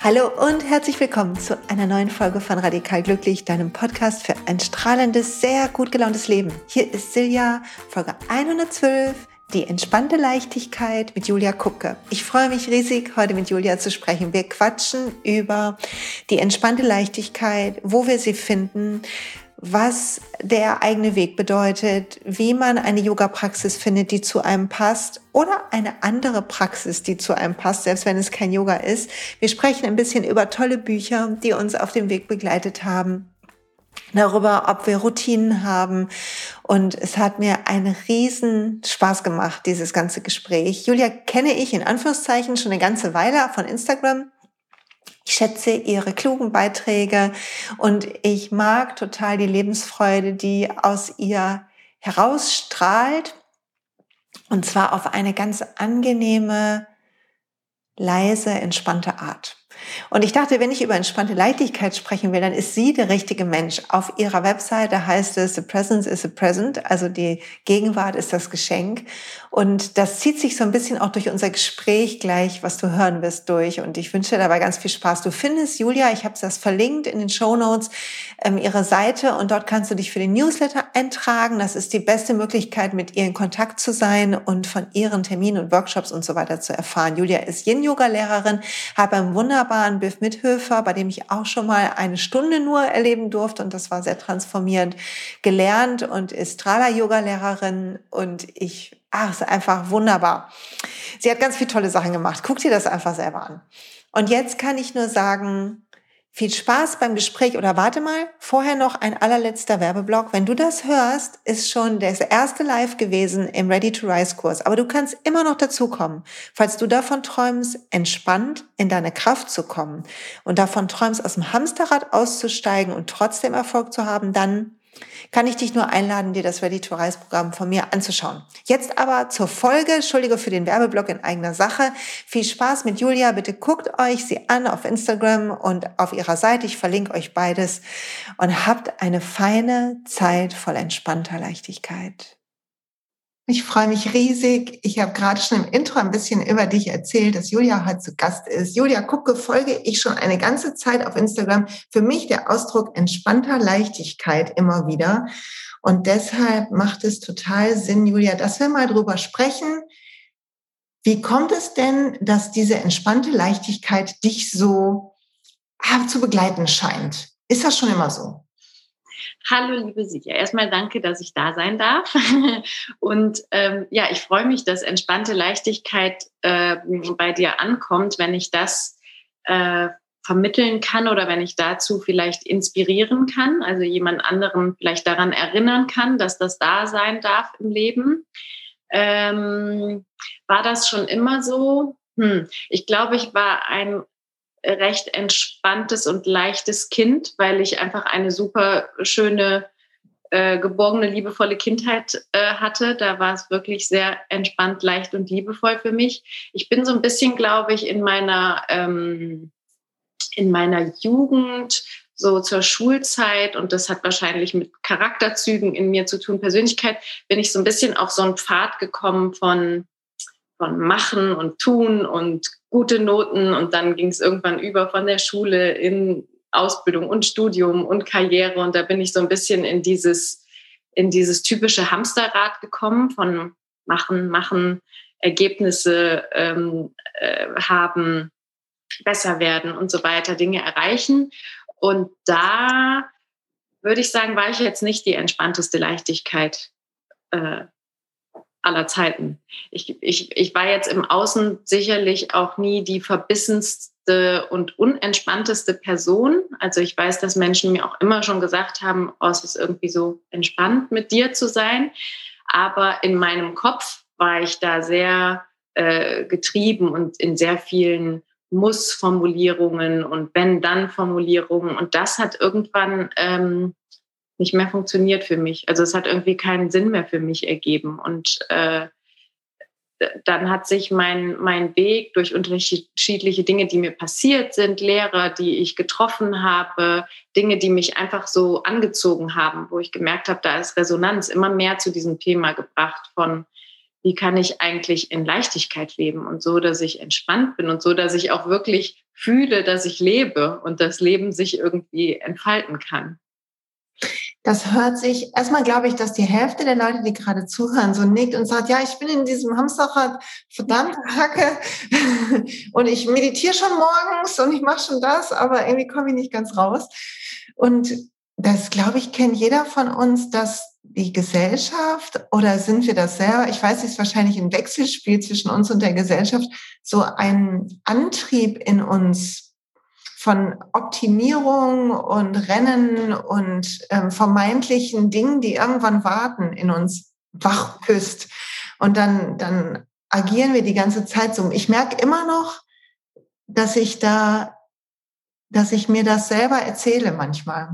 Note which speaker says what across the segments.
Speaker 1: Hallo und herzlich willkommen zu einer neuen Folge von Radikal Glücklich, deinem Podcast für ein strahlendes, sehr gut gelauntes Leben. Hier ist Silja, Folge 112, die entspannte Leichtigkeit mit Julia Kucke. Ich freue mich riesig, heute mit Julia zu sprechen. Wir quatschen über die entspannte Leichtigkeit, wo wir sie finden, was der eigene Weg bedeutet, wie man eine Yoga-Praxis findet, die zu einem passt oder eine andere Praxis, die zu einem passt, selbst wenn es kein Yoga ist. Wir sprechen ein bisschen über tolle Bücher, die uns auf dem Weg begleitet haben, darüber, ob wir Routinen haben. Und es hat mir einen riesen Spaß gemacht, dieses ganze Gespräch. Julia kenne ich in Anführungszeichen schon eine ganze Weile von Instagram. Ich schätze ihre klugen Beiträge und ich mag total die Lebensfreude, die aus ihr herausstrahlt. Und zwar auf eine ganz angenehme, leise, entspannte Art. Und ich dachte, wenn ich über entspannte Leichtigkeit sprechen will, dann ist sie der richtige Mensch. Auf ihrer Webseite heißt es, the presence is a present, also die Gegenwart ist das Geschenk. Und das zieht sich so ein bisschen auch durch unser Gespräch gleich, was du hören wirst, durch. Und ich wünsche dir dabei ganz viel Spaß. Du findest, Julia, ich habe das verlinkt in den Show Notes, ähm, ihre Seite und dort kannst du dich für den Newsletter eintragen. Das ist die beste Möglichkeit, mit ihr in Kontakt zu sein und von ihren Terminen und Workshops und so weiter zu erfahren. Julia ist Yin-Yoga-Lehrerin, hat beim wunderbaren Biff Mithöfer, bei dem ich auch schon mal eine Stunde nur erleben durfte und das war sehr transformierend, gelernt und ist Strala-Yoga-Lehrerin und ich ach, ist einfach wunderbar. Sie hat ganz viele tolle Sachen gemacht. Guck dir das einfach selber an. Und jetzt kann ich nur sagen, viel Spaß beim Gespräch oder warte mal, vorher noch ein allerletzter Werbeblock. Wenn du das hörst, ist schon das erste Live gewesen im Ready to Rise Kurs. Aber du kannst immer noch dazukommen. Falls du davon träumst, entspannt in deine Kraft zu kommen und davon träumst, aus dem Hamsterrad auszusteigen und trotzdem Erfolg zu haben, dann kann ich dich nur einladen, dir das Ready to Rise Programm von mir anzuschauen. Jetzt aber zur Folge. Entschuldige für den Werbeblock in eigener Sache. Viel Spaß mit Julia. Bitte guckt euch sie an auf Instagram und auf ihrer Seite. Ich verlinke euch beides und habt eine feine Zeit voll entspannter Leichtigkeit. Ich freue mich riesig. Ich habe gerade schon im Intro ein bisschen über dich erzählt, dass Julia heute zu Gast ist. Julia Kucke folge ich schon eine ganze Zeit auf Instagram. Für mich der Ausdruck entspannter Leichtigkeit immer wieder. Und deshalb macht es total Sinn, Julia, dass wir mal drüber sprechen. Wie kommt es denn, dass diese entspannte Leichtigkeit dich so ah, zu begleiten scheint? Ist das schon immer so?
Speaker 2: Hallo, liebe Sieger. Erstmal danke, dass ich da sein darf. Und ähm, ja, ich freue mich, dass entspannte Leichtigkeit äh, bei dir ankommt, wenn ich das äh, vermitteln kann oder wenn ich dazu vielleicht inspirieren kann, also jemand anderen vielleicht daran erinnern kann, dass das da sein darf im Leben. Ähm, war das schon immer so? Hm. Ich glaube, ich war ein recht entspanntes und leichtes Kind, weil ich einfach eine super schöne, äh, geborgene, liebevolle Kindheit äh, hatte. Da war es wirklich sehr entspannt, leicht und liebevoll für mich. Ich bin so ein bisschen, glaube ich, in meiner, ähm, in meiner Jugend so zur Schulzeit und das hat wahrscheinlich mit Charakterzügen in mir zu tun, Persönlichkeit, bin ich so ein bisschen auf so einen Pfad gekommen von von Machen und Tun und gute Noten. Und dann ging es irgendwann über von der Schule in Ausbildung und Studium und Karriere. Und da bin ich so ein bisschen in dieses in dieses typische Hamsterrad gekommen von Machen, Machen, Ergebnisse ähm, äh, haben, besser werden und so weiter, Dinge erreichen. Und da würde ich sagen, war ich jetzt nicht die entspannteste Leichtigkeit äh, aller Zeiten. Ich, ich, ich war jetzt im Außen sicherlich auch nie die verbissenste und unentspannteste Person. Also ich weiß, dass Menschen mir auch immer schon gesagt haben, oh, es ist irgendwie so entspannt, mit dir zu sein. Aber in meinem Kopf war ich da sehr äh, getrieben und in sehr vielen Muss-Formulierungen und Wenn-Dann-Formulierungen. Und das hat irgendwann ähm, nicht mehr funktioniert für mich. Also es hat irgendwie keinen Sinn mehr für mich ergeben. Und äh, dann hat sich mein, mein Weg durch unterschiedliche Dinge, die mir passiert sind, Lehrer, die ich getroffen habe, Dinge, die mich einfach so angezogen haben, wo ich gemerkt habe, da ist Resonanz immer mehr zu diesem Thema gebracht von, wie kann ich eigentlich in Leichtigkeit leben und so, dass ich entspannt bin und so, dass ich auch wirklich fühle, dass ich lebe und das Leben sich irgendwie entfalten kann.
Speaker 1: Das hört sich, erstmal glaube ich, dass die Hälfte der Leute, die gerade zuhören, so nickt und sagt, ja, ich bin in diesem Hamsterrad, verdammt Hacke und ich meditiere schon morgens und ich mache schon das, aber irgendwie komme ich nicht ganz raus. Und das, glaube ich, kennt jeder von uns, dass die Gesellschaft oder sind wir das selber? Ich weiß, es ist wahrscheinlich ein Wechselspiel zwischen uns und der Gesellschaft, so ein Antrieb in uns von Optimierung und Rennen und ähm, vermeintlichen Dingen, die irgendwann warten, in uns wach küsst. Und dann, dann agieren wir die ganze Zeit so. Ich merke immer noch, dass ich da, dass ich mir das selber erzähle manchmal.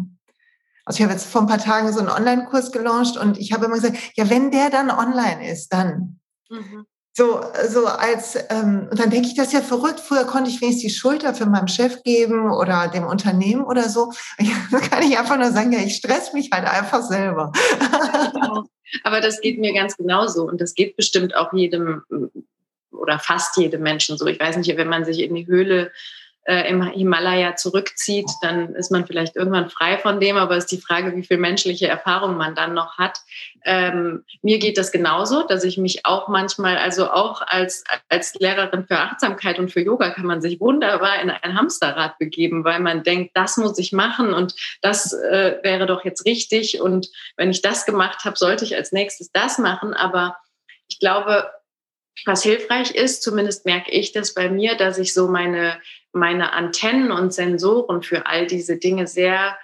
Speaker 1: Also ich habe jetzt vor ein paar Tagen so einen Online-Kurs gelauncht und ich habe immer gesagt, ja, wenn der dann online ist, dann. Mhm. So, so als, ähm, und dann denke ich, das ist ja verrückt. Früher konnte ich wenigstens die Schulter für meinen Chef geben oder dem Unternehmen oder so. Da kann ich einfach nur sagen, ja, ich stress mich halt einfach selber.
Speaker 2: Aber das geht mir ganz genauso und das geht bestimmt auch jedem oder fast jedem Menschen so. Ich weiß nicht, wenn man sich in die Höhle äh, im Himalaya zurückzieht, dann ist man vielleicht irgendwann frei von dem, aber es ist die Frage, wie viel menschliche Erfahrung man dann noch hat. Ähm, mir geht das genauso, dass ich mich auch manchmal, also auch als, als Lehrerin für Achtsamkeit und für Yoga kann man sich wunderbar in ein Hamsterrad begeben, weil man denkt, das muss ich machen und das äh, wäre doch jetzt richtig. Und wenn ich das gemacht habe, sollte ich als nächstes das machen, aber ich glaube, was hilfreich ist, zumindest merke ich das bei mir, dass ich so meine meine Antennen und Sensoren für all diese Dinge sehr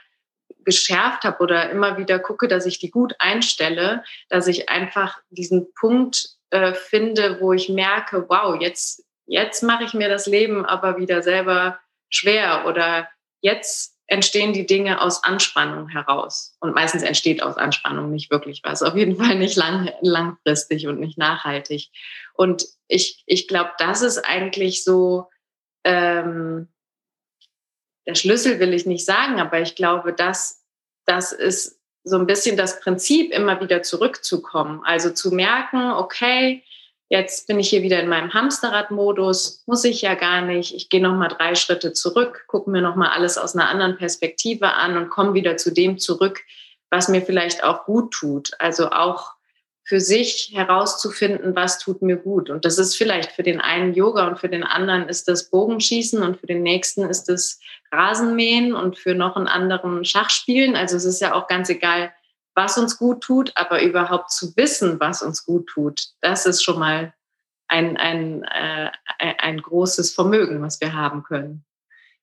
Speaker 2: geschärft habe oder immer wieder gucke, dass ich die gut einstelle, dass ich einfach diesen Punkt äh, finde, wo ich merke, wow, jetzt, jetzt mache ich mir das Leben aber wieder selber schwer oder jetzt entstehen die Dinge aus Anspannung heraus. Und meistens entsteht aus Anspannung nicht wirklich was. Auf jeden Fall nicht lang, langfristig und nicht nachhaltig. Und ich, ich glaube, das ist eigentlich so ähm, der Schlüssel will ich nicht sagen, aber ich glaube, dass das ist so ein bisschen das Prinzip, immer wieder zurückzukommen. Also zu merken, okay, jetzt bin ich hier wieder in meinem Hamsterrad-Modus, muss ich ja gar nicht. Ich gehe nochmal drei Schritte zurück, gucke mir nochmal alles aus einer anderen Perspektive an und komme wieder zu dem zurück, was mir vielleicht auch gut tut. Also auch für sich herauszufinden, was tut mir gut. Und das ist vielleicht für den einen Yoga und für den anderen ist das Bogenschießen und für den nächsten ist das Rasenmähen und für noch einen anderen Schachspielen. Also es ist ja auch ganz egal, was uns gut tut, aber überhaupt zu wissen, was uns gut tut, das ist schon mal ein, ein, äh, ein großes Vermögen, was wir haben können.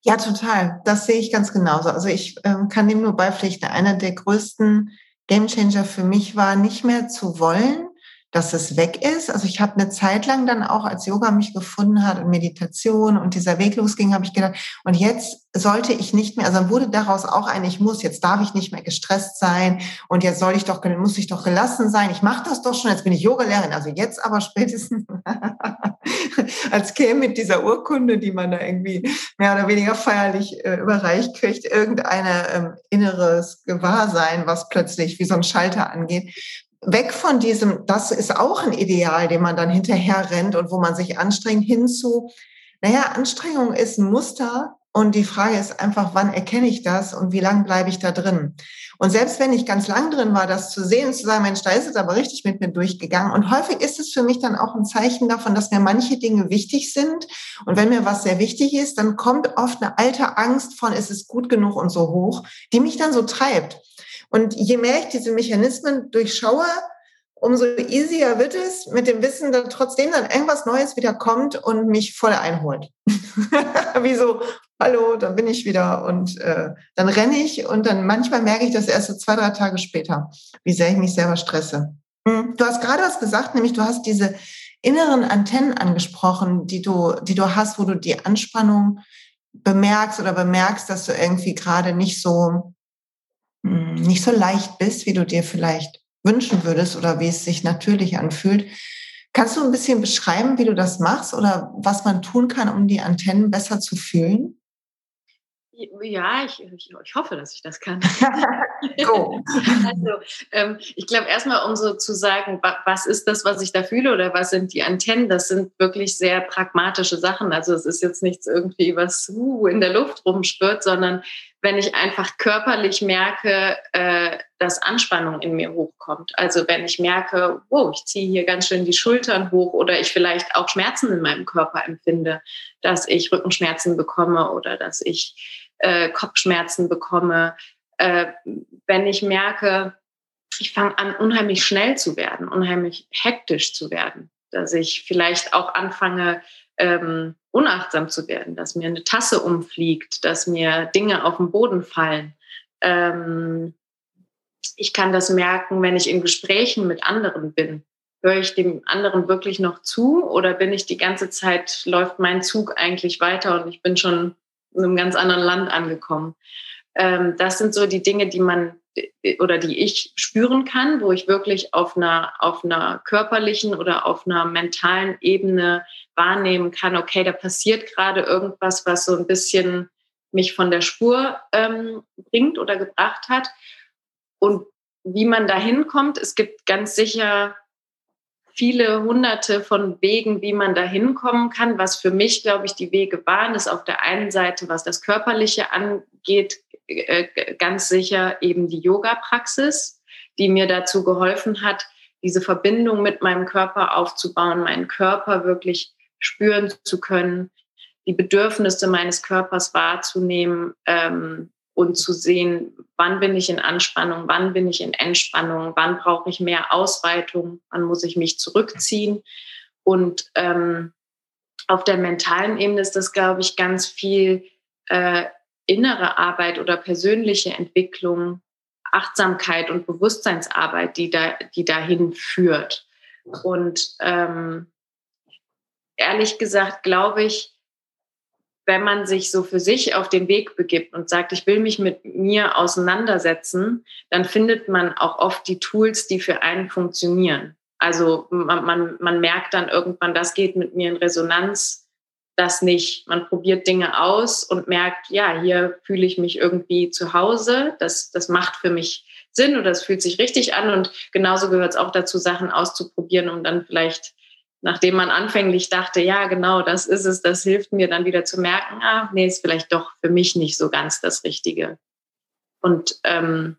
Speaker 1: Ja, total. Das sehe ich ganz genauso. Also ich ähm, kann dem nur beipflichten. Einer der größten Gamechanger für mich war, nicht mehr zu wollen, dass es weg ist. Also ich habe eine Zeit lang dann auch, als Yoga mich gefunden hat und Meditation und dieser Weg losging, habe ich gedacht, und jetzt sollte ich nicht mehr, also dann wurde daraus auch ein, ich muss, jetzt darf ich nicht mehr gestresst sein und jetzt soll ich doch, muss ich doch gelassen sein. Ich mache das doch schon, jetzt bin ich Yogalehrerin. Also jetzt aber spätestens als käme mit dieser Urkunde, die man da irgendwie mehr oder weniger feierlich äh, überreicht kriegt, irgendeine ähm, inneres Gewahrsein, was plötzlich wie so ein Schalter angeht weg von diesem, das ist auch ein Ideal, dem man dann hinterher rennt und wo man sich anstrengt, hinzu, naja, Anstrengung ist ein Muster und die Frage ist einfach, wann erkenne ich das und wie lange bleibe ich da drin? Und selbst wenn ich ganz lang drin war, das zu sehen, zu sagen, Mensch, da ist es aber richtig mit mir durchgegangen. Und häufig ist es für mich dann auch ein Zeichen davon, dass mir manche Dinge wichtig sind. Und wenn mir was sehr wichtig ist, dann kommt oft eine alte Angst von, ist es gut genug und so hoch, die mich dann so treibt. Und je mehr ich diese Mechanismen durchschaue, umso easier wird es mit dem Wissen, dass trotzdem dann irgendwas Neues wieder kommt und mich voll einholt. Wie so, hallo, da bin ich wieder und äh, dann renne ich und dann manchmal merke ich das erst so zwei, drei Tage später, wie sehr ich mich selber stresse. Hm, du hast gerade was gesagt, nämlich du hast diese inneren Antennen angesprochen, die du, die du hast, wo du die Anspannung bemerkst oder bemerkst, dass du irgendwie gerade nicht so nicht so leicht bist, wie du dir vielleicht wünschen würdest oder wie es sich natürlich anfühlt. Kannst du ein bisschen beschreiben, wie du das machst oder was man tun kann, um die Antennen besser zu fühlen?
Speaker 2: Ja, ich, ich, ich, hoffe, dass ich das kann. also, ähm, ich glaube, erstmal, um so zu sagen, was ist das, was ich da fühle oder was sind die Antennen, das sind wirklich sehr pragmatische Sachen. Also, es ist jetzt nichts irgendwie, was uh, in der Luft rumspürt, sondern wenn ich einfach körperlich merke, äh, dass Anspannung in mir hochkommt. Also, wenn ich merke, wow, ich ziehe hier ganz schön die Schultern hoch oder ich vielleicht auch Schmerzen in meinem Körper empfinde, dass ich Rückenschmerzen bekomme oder dass ich äh, Kopfschmerzen bekomme, äh, wenn ich merke, ich fange an, unheimlich schnell zu werden, unheimlich hektisch zu werden, dass ich vielleicht auch anfange, ähm, unachtsam zu werden, dass mir eine Tasse umfliegt, dass mir Dinge auf den Boden fallen. Ähm, ich kann das merken, wenn ich in Gesprächen mit anderen bin. Höre ich dem anderen wirklich noch zu oder bin ich die ganze Zeit, läuft mein Zug eigentlich weiter und ich bin schon in einem ganz anderen Land angekommen. Ähm, das sind so die Dinge, die man oder die ich spüren kann, wo ich wirklich auf einer, auf einer körperlichen oder auf einer mentalen Ebene wahrnehmen kann, okay, da passiert gerade irgendwas, was so ein bisschen mich von der Spur ähm, bringt oder gebracht hat. Und wie man da hinkommt, es gibt ganz sicher viele hunderte von Wegen, wie man da hinkommen kann. Was für mich, glaube ich, die Wege waren, ist auf der einen Seite, was das Körperliche angeht, äh, ganz sicher eben die Yoga-Praxis, die mir dazu geholfen hat, diese Verbindung mit meinem Körper aufzubauen, meinen Körper wirklich spüren zu können, die Bedürfnisse meines Körpers wahrzunehmen, ähm, und zu sehen, wann bin ich in Anspannung, wann bin ich in Entspannung, wann brauche ich mehr Ausweitung, wann muss ich mich zurückziehen. Und ähm, auf der mentalen Ebene ist das, glaube ich, ganz viel äh, innere Arbeit oder persönliche Entwicklung, Achtsamkeit und Bewusstseinsarbeit, die, da, die dahin führt. Und ähm, ehrlich gesagt, glaube ich, wenn man sich so für sich auf den Weg begibt und sagt, ich will mich mit mir auseinandersetzen, dann findet man auch oft die Tools, die für einen funktionieren. Also man, man, man merkt dann irgendwann, das geht mit mir in Resonanz, das nicht. Man probiert Dinge aus und merkt, ja, hier fühle ich mich irgendwie zu Hause, das, das macht für mich Sinn oder es fühlt sich richtig an und genauso gehört es auch dazu, Sachen auszuprobieren, um dann vielleicht nachdem man anfänglich dachte, ja, genau, das ist es, das hilft mir dann wieder zu merken, ah, nee, ist vielleicht doch für mich nicht so ganz das Richtige. Und ähm,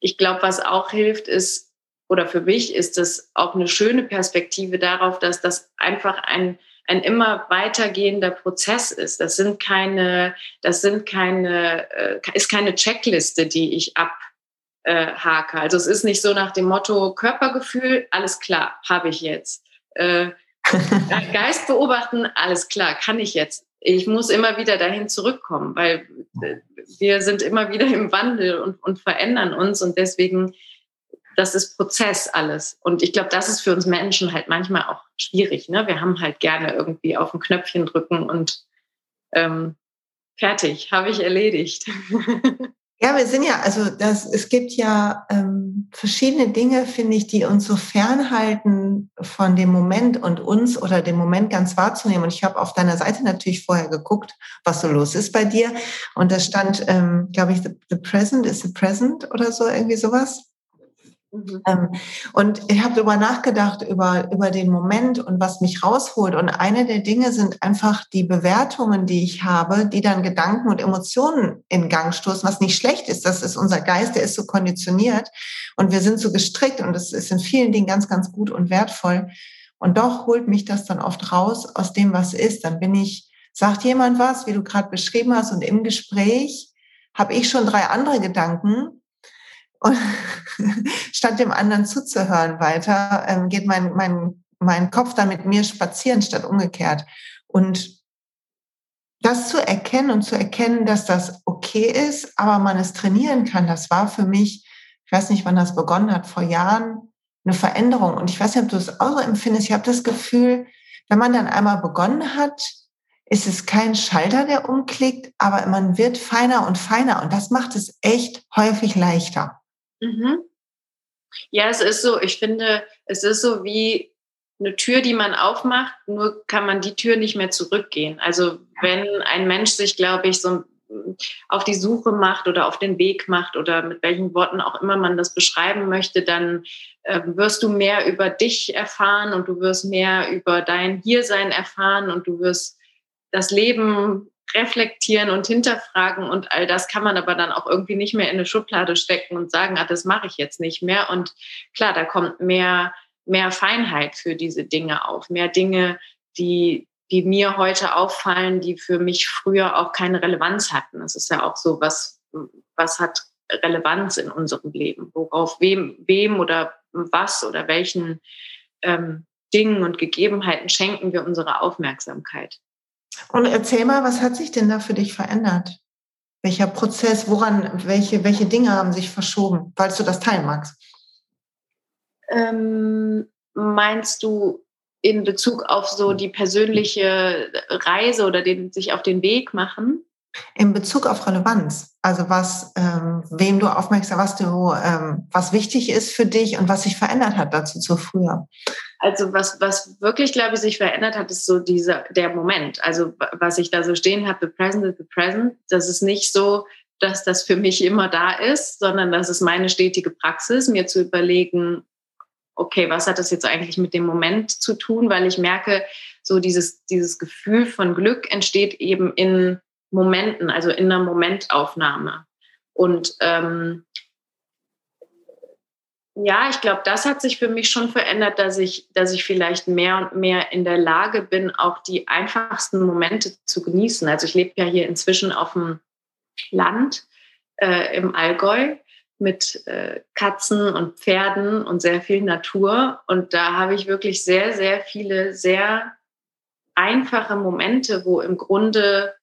Speaker 2: ich glaube, was auch hilft, ist, oder für mich ist es auch eine schöne Perspektive darauf, dass das einfach ein, ein immer weitergehender Prozess ist. Das sind keine, das sind keine, äh, ist keine Checkliste, die ich ab äh, hake. Also es ist nicht so nach dem Motto Körpergefühl, alles klar, habe ich jetzt. Äh, Geist beobachten, alles klar, kann ich jetzt. Ich muss immer wieder dahin zurückkommen, weil äh, wir sind immer wieder im Wandel und, und verändern uns und deswegen, das ist Prozess alles. Und ich glaube, das ist für uns Menschen halt manchmal auch schwierig. Ne? Wir haben halt gerne irgendwie auf ein Knöpfchen drücken und ähm, fertig, habe ich erledigt.
Speaker 1: Ja, wir sind ja, also das, es gibt ja ähm, verschiedene Dinge, finde ich, die uns so fernhalten von dem Moment und uns oder dem Moment ganz wahrzunehmen. Und ich habe auf deiner Seite natürlich vorher geguckt, was so los ist bei dir. Und da stand, ähm, glaube ich, the, the present is the present oder so, irgendwie sowas. Mhm. Ähm, und ich habe darüber nachgedacht, über, über den Moment und was mich rausholt. Und eine der Dinge sind einfach die Bewertungen, die ich habe, die dann Gedanken und Emotionen in Gang stoßen, was nicht schlecht ist. Das ist unser Geist, der ist so konditioniert und wir sind so gestrickt und das ist in vielen Dingen ganz, ganz gut und wertvoll. Und doch holt mich das dann oft raus aus dem, was ist. Dann bin ich, sagt jemand was, wie du gerade beschrieben hast, und im Gespräch habe ich schon drei andere Gedanken, und statt dem anderen zuzuhören weiter, ähm, geht mein, mein, mein Kopf dann mit mir spazieren statt umgekehrt. Und das zu erkennen und zu erkennen, dass das okay ist, aber man es trainieren kann, das war für mich, ich weiß nicht, wann das begonnen hat, vor Jahren eine Veränderung. Und ich weiß nicht, ob du es auch so empfindest. Ich habe das Gefühl, wenn man dann einmal begonnen hat, ist es kein Schalter, der umklickt, aber man wird feiner und feiner. Und das macht es echt häufig leichter.
Speaker 2: Mhm. Ja, es ist so, ich finde, es ist so wie eine Tür, die man aufmacht, nur kann man die Tür nicht mehr zurückgehen. Also wenn ein Mensch sich, glaube ich, so auf die Suche macht oder auf den Weg macht oder mit welchen Worten auch immer man das beschreiben möchte, dann äh, wirst du mehr über dich erfahren und du wirst mehr über dein Hiersein erfahren und du wirst das Leben reflektieren und hinterfragen und all das kann man aber dann auch irgendwie nicht mehr in eine Schublade stecken und sagen, ah, das mache ich jetzt nicht mehr. Und klar, da kommt mehr, mehr Feinheit für diese Dinge auf, mehr Dinge, die, die mir heute auffallen, die für mich früher auch keine Relevanz hatten. Das ist ja auch so, was, was hat Relevanz in unserem Leben? Worauf wem, wem oder was oder welchen ähm, Dingen und Gegebenheiten schenken wir unsere Aufmerksamkeit?
Speaker 1: Und erzähl mal, was hat sich denn da für dich verändert? Welcher Prozess, woran, welche, welche Dinge haben sich verschoben, falls du das teilen magst?
Speaker 2: Ähm, meinst du in Bezug auf so die persönliche Reise oder den, sich auf den Weg machen?
Speaker 1: In Bezug auf Relevanz, also was, ähm, wem du aufmerksam, was du, ähm, was wichtig ist für dich und was sich verändert hat dazu zu früher.
Speaker 2: Also was, was wirklich, glaube ich, sich verändert hat, ist so dieser, der Moment. Also was ich da so stehen habe, the present is the present. Das ist nicht so, dass das für mich immer da ist, sondern das ist meine stetige Praxis, mir zu überlegen, okay, was hat das jetzt eigentlich mit dem Moment zu tun? Weil ich merke, so dieses, dieses Gefühl von Glück entsteht eben in Momenten, also in einer Momentaufnahme. Und ähm, ja, ich glaube, das hat sich für mich schon verändert, dass ich, dass ich vielleicht mehr und mehr in der Lage bin, auch die einfachsten Momente zu genießen. Also ich lebe ja hier inzwischen auf dem Land äh, im Allgäu mit äh, Katzen und Pferden und sehr viel Natur. Und da habe ich wirklich sehr, sehr viele sehr einfache Momente, wo im Grunde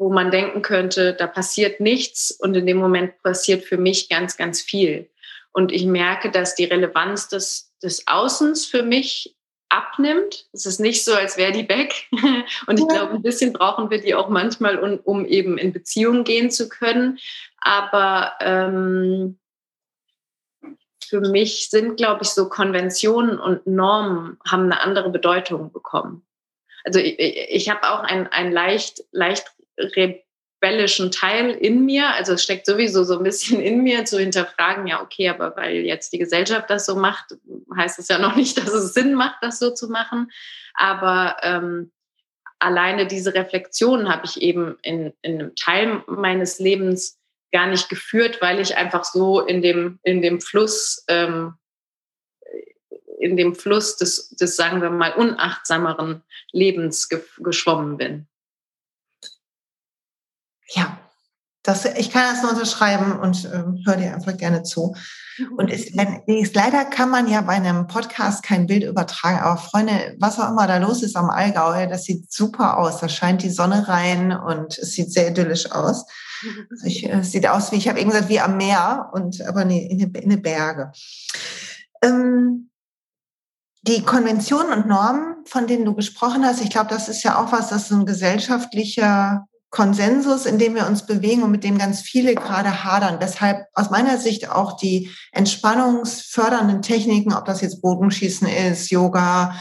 Speaker 2: wo man denken könnte, da passiert nichts und in dem Moment passiert für mich ganz, ganz viel. Und ich merke, dass die Relevanz des, des Außens für mich abnimmt. Es ist nicht so, als wäre die weg. Und ich glaube, ein bisschen brauchen wir die auch manchmal, um, um eben in Beziehungen gehen zu können. Aber ähm, für mich sind, glaube ich, so Konventionen und Normen haben eine andere Bedeutung bekommen. Also ich, ich habe auch ein, ein leicht, leicht rebellischen Teil in mir. Also es steckt sowieso so ein bisschen in mir zu hinterfragen, ja, okay, aber weil jetzt die Gesellschaft das so macht, heißt es ja noch nicht, dass es Sinn macht, das so zu machen. Aber ähm, alleine diese Reflexion habe ich eben in, in einem Teil meines Lebens gar nicht geführt, weil ich einfach so in dem, in dem Fluss, ähm, in dem Fluss des, des, sagen wir mal, unachtsameren Lebens ge geschwommen bin.
Speaker 1: Ja, das, ich kann das nur unterschreiben und ähm, höre dir einfach gerne zu. Und ist, wenn, ist, leider kann man ja bei einem Podcast kein Bild übertragen, aber Freunde, was auch immer da los ist am Allgäu, das sieht super aus. Da scheint die Sonne rein und es sieht sehr idyllisch aus. Also ich, es sieht aus wie, ich habe eben gesagt, wie am Meer und aber in, in, in den Berge. Ähm, die Konventionen und Normen, von denen du gesprochen hast, ich glaube, das ist ja auch was, das ist ein gesellschaftlicher Konsensus, in dem wir uns bewegen und mit dem ganz viele gerade hadern. Deshalb aus meiner Sicht auch die entspannungsfördernden Techniken, ob das jetzt Bogenschießen ist, Yoga,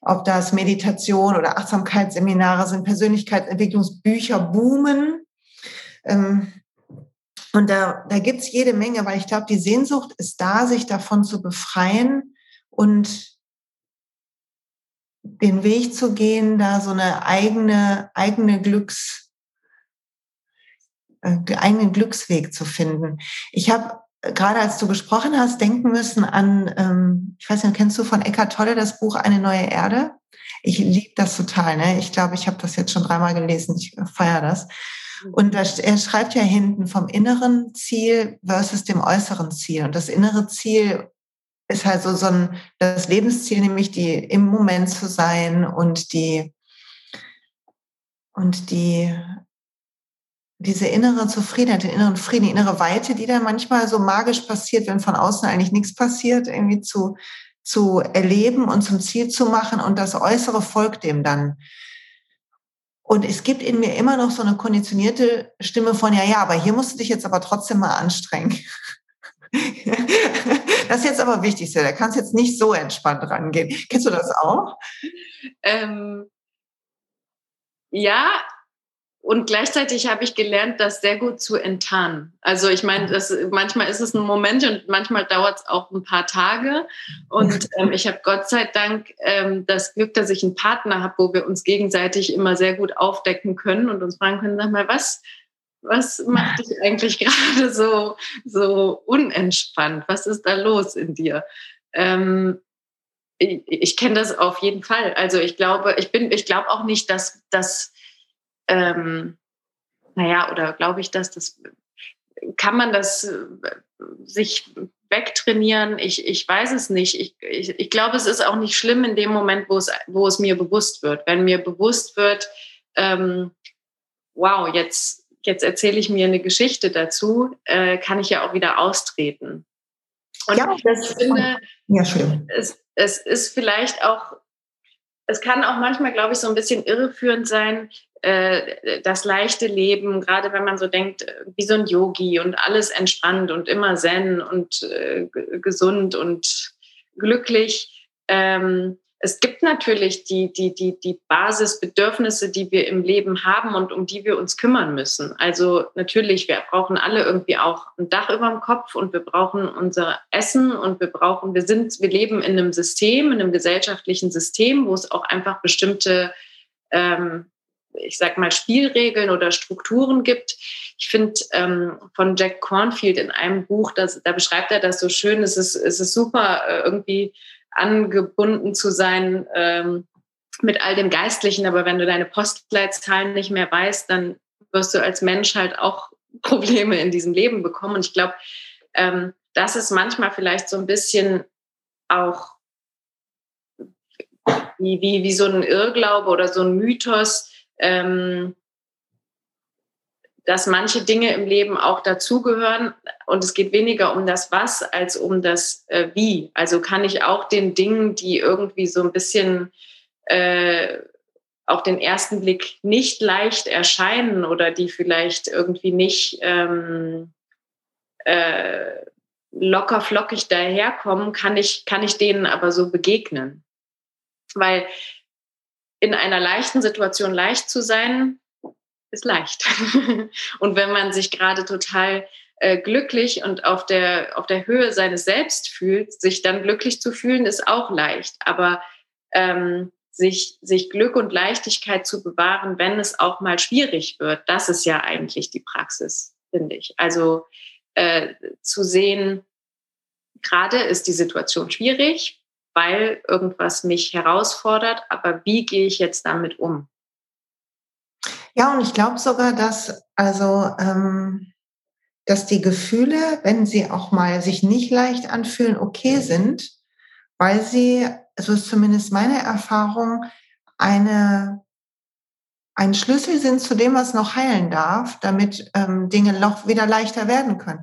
Speaker 1: ob das Meditation oder Achtsamkeitsseminare sind, Persönlichkeitsentwicklungsbücher boomen. Ähm, und da, da gibt's jede Menge, weil ich glaube, die Sehnsucht ist da, sich davon zu befreien und den Weg zu gehen, da so eine eigene, eigene Glücks, eigenen Glücksweg zu finden. Ich habe äh, gerade als du gesprochen hast, denken müssen an, ähm, ich weiß nicht, kennst du von Eckhart Tolle das Buch Eine neue Erde? Ich liebe das total. Ne? Ich glaube, ich habe das jetzt schon dreimal gelesen. Ich äh, feiere das. Und er schreibt ja hinten vom inneren Ziel versus dem äußeren Ziel. Und das innere Ziel ist halt so, so ein, das Lebensziel, nämlich die im Moment zu sein und die, und die diese innere Zufriedenheit, den inneren Frieden, die innere Weite, die dann manchmal so magisch passiert, wenn von außen eigentlich nichts passiert, irgendwie zu, zu erleben und zum Ziel zu machen und das Äußere folgt dem dann. Und es gibt in mir immer noch so eine konditionierte Stimme von, ja, ja, aber hier musst du dich jetzt aber trotzdem mal anstrengen. das ist jetzt aber wichtig, da kannst jetzt nicht so entspannt rangehen. Kennst du das auch?
Speaker 2: Ähm, ja, und gleichzeitig habe ich gelernt, das sehr gut zu enttarnen. Also ich meine, das, manchmal ist es ein Moment und manchmal dauert es auch ein paar Tage. Und ähm, ich habe Gott sei Dank ähm, das Glück, dass ich einen Partner habe, wo wir uns gegenseitig immer sehr gut aufdecken können und uns fragen können, sag mal, was, was macht dich eigentlich gerade so, so unentspannt? Was ist da los in dir? Ähm, ich, ich kenne das auf jeden Fall. Also ich glaube, ich bin, ich glaube auch nicht, dass, dass ähm, naja, oder glaube ich, dass das kann man das äh, sich wegtrainieren? Ich, ich weiß es nicht. Ich, ich, ich glaube, es ist auch nicht schlimm in dem Moment, wo es, wo es mir bewusst wird. Wenn mir bewusst wird, ähm, wow, jetzt, jetzt erzähle ich mir eine Geschichte dazu, äh, kann ich ja auch wieder austreten. Und ja, das finde, ja, schön. Es, es ist vielleicht auch, es kann auch manchmal, glaube ich, so ein bisschen irreführend sein, äh, das leichte Leben, gerade wenn man so denkt, wie so ein Yogi und alles entspannt und immer zen und äh, gesund und glücklich. Ähm, es gibt natürlich die, die, die, die Basisbedürfnisse, die wir im Leben haben und um die wir uns kümmern müssen. Also natürlich, wir brauchen alle irgendwie auch ein Dach über dem Kopf und wir brauchen unser Essen und wir brauchen, wir sind, wir leben in einem System, in einem gesellschaftlichen System, wo es auch einfach bestimmte ähm, ich sag mal, Spielregeln oder Strukturen gibt. Ich finde ähm, von Jack Cornfield in einem Buch, das, da beschreibt er das so schön, es ist, es ist super, äh, irgendwie angebunden zu sein ähm, mit all dem Geistlichen, aber wenn du deine Postleitzahlen nicht mehr weißt, dann wirst du als Mensch halt auch Probleme in diesem Leben bekommen. Und ich glaube, ähm, das ist manchmal vielleicht so ein bisschen auch wie, wie, wie so ein Irrglaube oder so ein Mythos, ähm, dass manche Dinge im Leben auch dazugehören und es geht weniger um das Was als um das äh, Wie. Also kann ich auch den Dingen, die irgendwie so ein bisschen äh, auf den ersten Blick nicht leicht erscheinen oder die vielleicht irgendwie nicht ähm, äh, locker flockig daherkommen, kann ich, kann ich denen aber so begegnen. Weil in einer leichten Situation leicht zu sein, ist leicht. und wenn man sich gerade total äh, glücklich und auf der, auf der Höhe seines Selbst fühlt, sich dann glücklich zu fühlen, ist auch leicht. Aber ähm, sich, sich Glück und Leichtigkeit zu bewahren, wenn es auch mal schwierig wird, das ist ja eigentlich die Praxis, finde ich. Also äh, zu sehen, gerade ist die Situation schwierig, weil irgendwas mich herausfordert, aber wie gehe ich jetzt damit um?
Speaker 1: Ja, und ich glaube sogar, dass also ähm, dass die Gefühle, wenn sie auch mal sich nicht leicht anfühlen, okay sind, weil sie, so ist zumindest meine Erfahrung, eine ein Schlüssel sind zu dem, was noch heilen darf, damit ähm, Dinge noch wieder leichter werden können.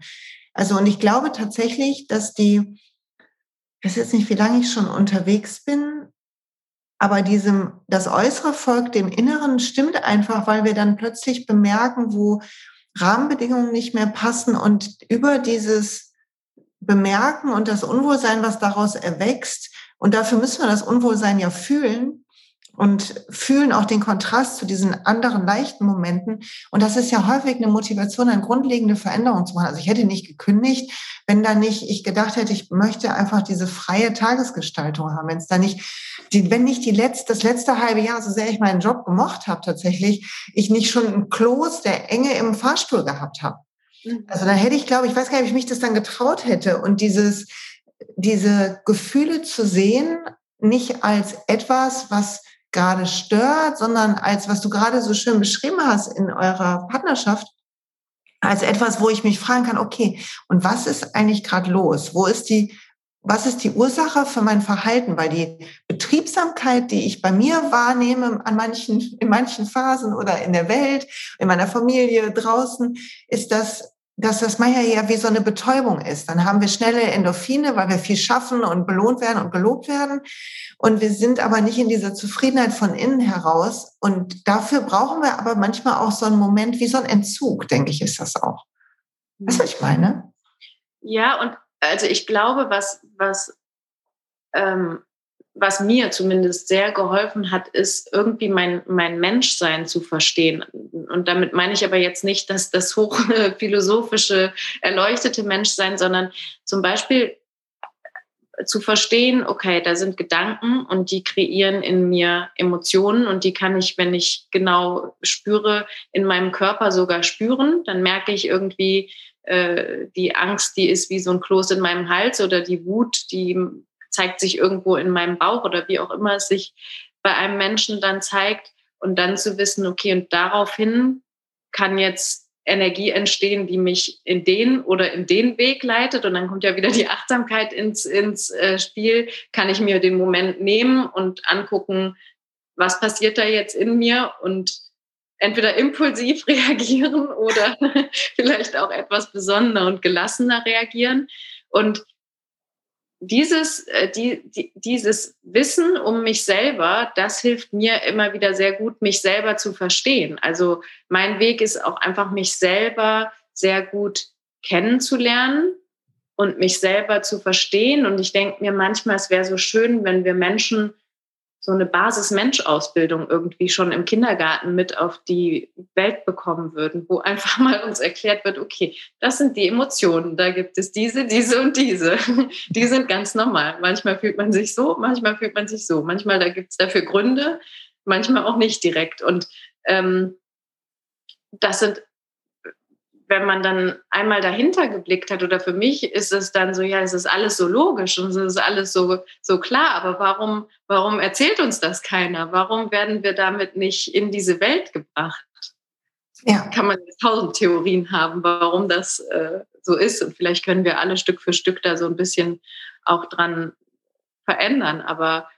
Speaker 1: Also und ich glaube tatsächlich, dass die ich weiß jetzt nicht, wie lange ich schon unterwegs bin, aber diesem, das Äußere folgt dem Inneren stimmt einfach, weil wir dann plötzlich bemerken, wo Rahmenbedingungen nicht mehr passen und über dieses Bemerken und das Unwohlsein, was daraus erwächst, und dafür müssen wir das Unwohlsein ja fühlen, und fühlen auch den Kontrast zu diesen anderen leichten Momenten. Und das ist ja häufig eine Motivation, eine grundlegende Veränderung zu machen. Also ich hätte nicht gekündigt, wenn da nicht ich gedacht hätte, ich möchte einfach diese freie Tagesgestaltung haben. Wenn es da nicht, die, wenn nicht die letzte, das letzte halbe Jahr, so sehr ich meinen Job gemocht habe tatsächlich, ich nicht schon ein Kloß der Enge im Fahrstuhl gehabt habe. Mhm. Also dann hätte ich, glaube ich, weiß gar nicht, ob ich mich das dann getraut hätte. Und dieses, diese Gefühle zu sehen, nicht als etwas, was gerade stört, sondern als, was du gerade so schön beschrieben hast in eurer Partnerschaft, als etwas, wo ich mich fragen kann, okay, und was ist eigentlich gerade los? Wo ist die, was ist die Ursache für mein Verhalten? Weil die Betriebsamkeit, die ich bei mir wahrnehme an manchen, in manchen Phasen oder in der Welt, in meiner Familie, draußen, ist das dass das manchmal ja wie so eine Betäubung ist. Dann haben wir schnelle Endorphine, weil wir viel schaffen und belohnt werden und gelobt werden. Und wir sind aber nicht in dieser Zufriedenheit von innen heraus. Und dafür brauchen wir aber manchmal auch so einen Moment wie so ein Entzug, denke ich, ist das auch. Was ich meine?
Speaker 2: Ja, und also ich glaube, was, was ähm, was mir zumindest sehr geholfen hat, ist irgendwie mein, mein Menschsein zu verstehen. Und damit meine ich aber jetzt nicht, dass das hochphilosophische, erleuchtete Menschsein, sondern zum Beispiel zu verstehen, okay, da sind Gedanken und die kreieren in mir Emotionen und die kann ich, wenn ich genau spüre, in meinem Körper sogar spüren. Dann merke ich irgendwie, äh, die Angst, die ist wie so ein Kloß in meinem Hals oder die Wut, die zeigt sich irgendwo in meinem Bauch oder wie auch immer es sich bei einem Menschen dann zeigt und dann zu wissen, okay, und daraufhin kann jetzt Energie entstehen, die mich in den oder in den Weg leitet. Und dann kommt ja wieder die Achtsamkeit ins, ins äh, Spiel. Kann ich mir den Moment nehmen und angucken, was passiert da jetzt in mir und entweder impulsiv reagieren oder vielleicht auch etwas besonderer und gelassener reagieren. Und dieses, äh, die, die, dieses Wissen um mich selber, das hilft mir immer wieder sehr gut, mich selber zu verstehen. Also mein Weg ist auch einfach, mich selber sehr gut kennenzulernen und mich selber zu verstehen. Und ich denke mir manchmal, es wäre so schön, wenn wir Menschen so eine Basis-Mensch-Ausbildung irgendwie schon im Kindergarten mit auf die Welt bekommen würden, wo einfach mal uns erklärt wird, okay, das sind die Emotionen, da gibt es diese, diese und diese. Die sind ganz normal. Manchmal fühlt man sich so, manchmal fühlt man sich so. Manchmal da gibt es dafür Gründe, manchmal auch nicht direkt. Und ähm, das sind wenn man dann einmal dahinter geblickt hat, oder für mich ist es dann so, ja, es ist alles so logisch und es ist alles so, so klar, aber warum, warum erzählt uns das keiner? Warum werden wir damit nicht in diese Welt gebracht? Ja. Kann man tausend Theorien haben, warum das äh, so ist. Und vielleicht können wir alle Stück für Stück da so ein bisschen auch dran verändern. Aber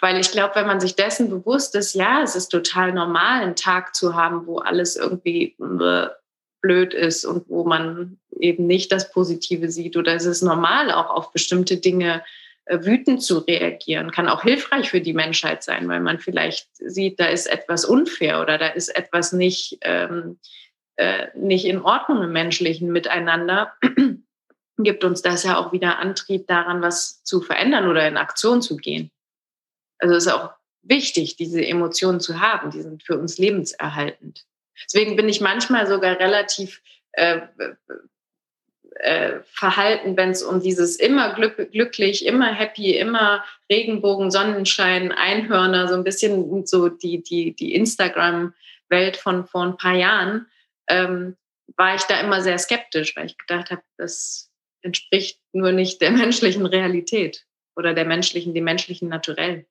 Speaker 2: weil ich glaube, wenn man sich dessen bewusst ist, ja, es ist total normal, einen Tag zu haben, wo alles irgendwie äh, blöd ist und wo man eben nicht das Positive sieht. Oder es ist normal, auch auf bestimmte Dinge äh, wütend zu reagieren. Kann auch hilfreich für die Menschheit sein, weil man vielleicht sieht, da ist etwas unfair oder da ist etwas nicht, ähm, äh, nicht in Ordnung im menschlichen Miteinander. Gibt uns das ja auch wieder Antrieb daran, was zu verändern oder in Aktion zu gehen. Also es ist auch wichtig, diese Emotionen zu haben. Die sind für uns lebenserhaltend. Deswegen bin ich manchmal sogar relativ äh, äh, verhalten, wenn es um dieses immer glück, glücklich, immer happy, immer Regenbogen, Sonnenschein, Einhörner, so ein bisschen so die, die, die Instagram-Welt von vor ein paar Jahren, ähm, war ich da immer sehr skeptisch, weil ich gedacht habe, das entspricht nur nicht der menschlichen Realität oder der menschlichen, dem menschlichen Naturell.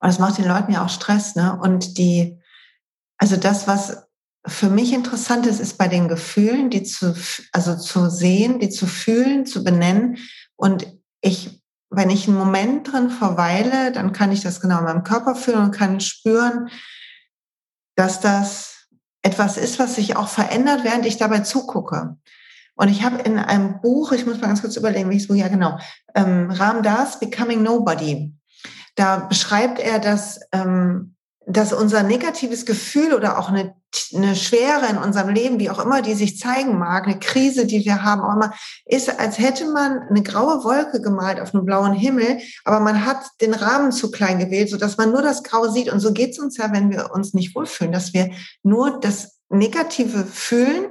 Speaker 1: Das macht den Leuten ja auch Stress, ne? Und die, also das, was für mich interessant ist, ist bei den Gefühlen, die zu, also zu sehen, die zu fühlen, zu benennen. Und ich, wenn ich einen Moment drin verweile, dann kann ich das genau in meinem Körper fühlen und kann spüren, dass das etwas ist, was sich auch verändert, während ich dabei zugucke. Und ich habe in einem Buch, ich muss mal ganz kurz überlegen, wie ich es ja genau, ähm, Ram Das, Becoming Nobody. Da beschreibt er, dass ähm, dass unser negatives Gefühl oder auch eine, eine Schwere in unserem Leben, wie auch immer die sich zeigen mag, eine Krise, die wir haben, auch immer, ist, als hätte man eine graue Wolke gemalt auf einem blauen Himmel, aber man hat den Rahmen zu klein gewählt, sodass man nur das Graue sieht. Und so geht es uns ja, wenn wir uns nicht wohlfühlen, dass wir nur das Negative fühlen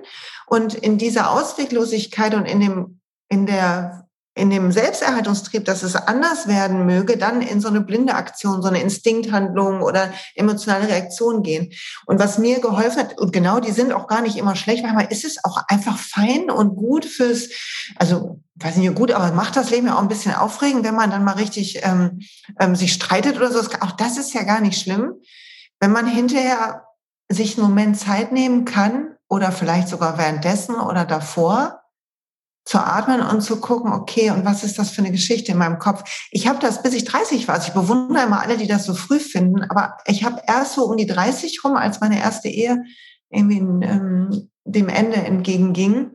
Speaker 1: und in dieser Ausweglosigkeit und in dem in der in dem Selbsterhaltungstrieb, dass es anders werden möge, dann in so eine blinde Aktion, so eine Instinkthandlung oder emotionale Reaktion gehen. Und was mir geholfen hat, und genau, die sind auch gar nicht immer schlecht, manchmal ist es auch einfach fein und gut fürs, also weiß nicht gut, aber macht das Leben ja auch ein bisschen aufregend, wenn man dann mal richtig ähm, ähm, sich streitet oder so. Auch das ist ja gar nicht schlimm, wenn man hinterher sich einen Moment Zeit nehmen kann oder vielleicht sogar währenddessen oder davor zu atmen und zu gucken, okay, und was ist das für eine Geschichte in meinem Kopf? Ich habe das, bis ich 30 war. Also ich bewundere immer alle, die das so früh finden, aber ich habe erst so um die 30 rum, als meine erste Ehe irgendwie in, ähm, dem Ende entgegenging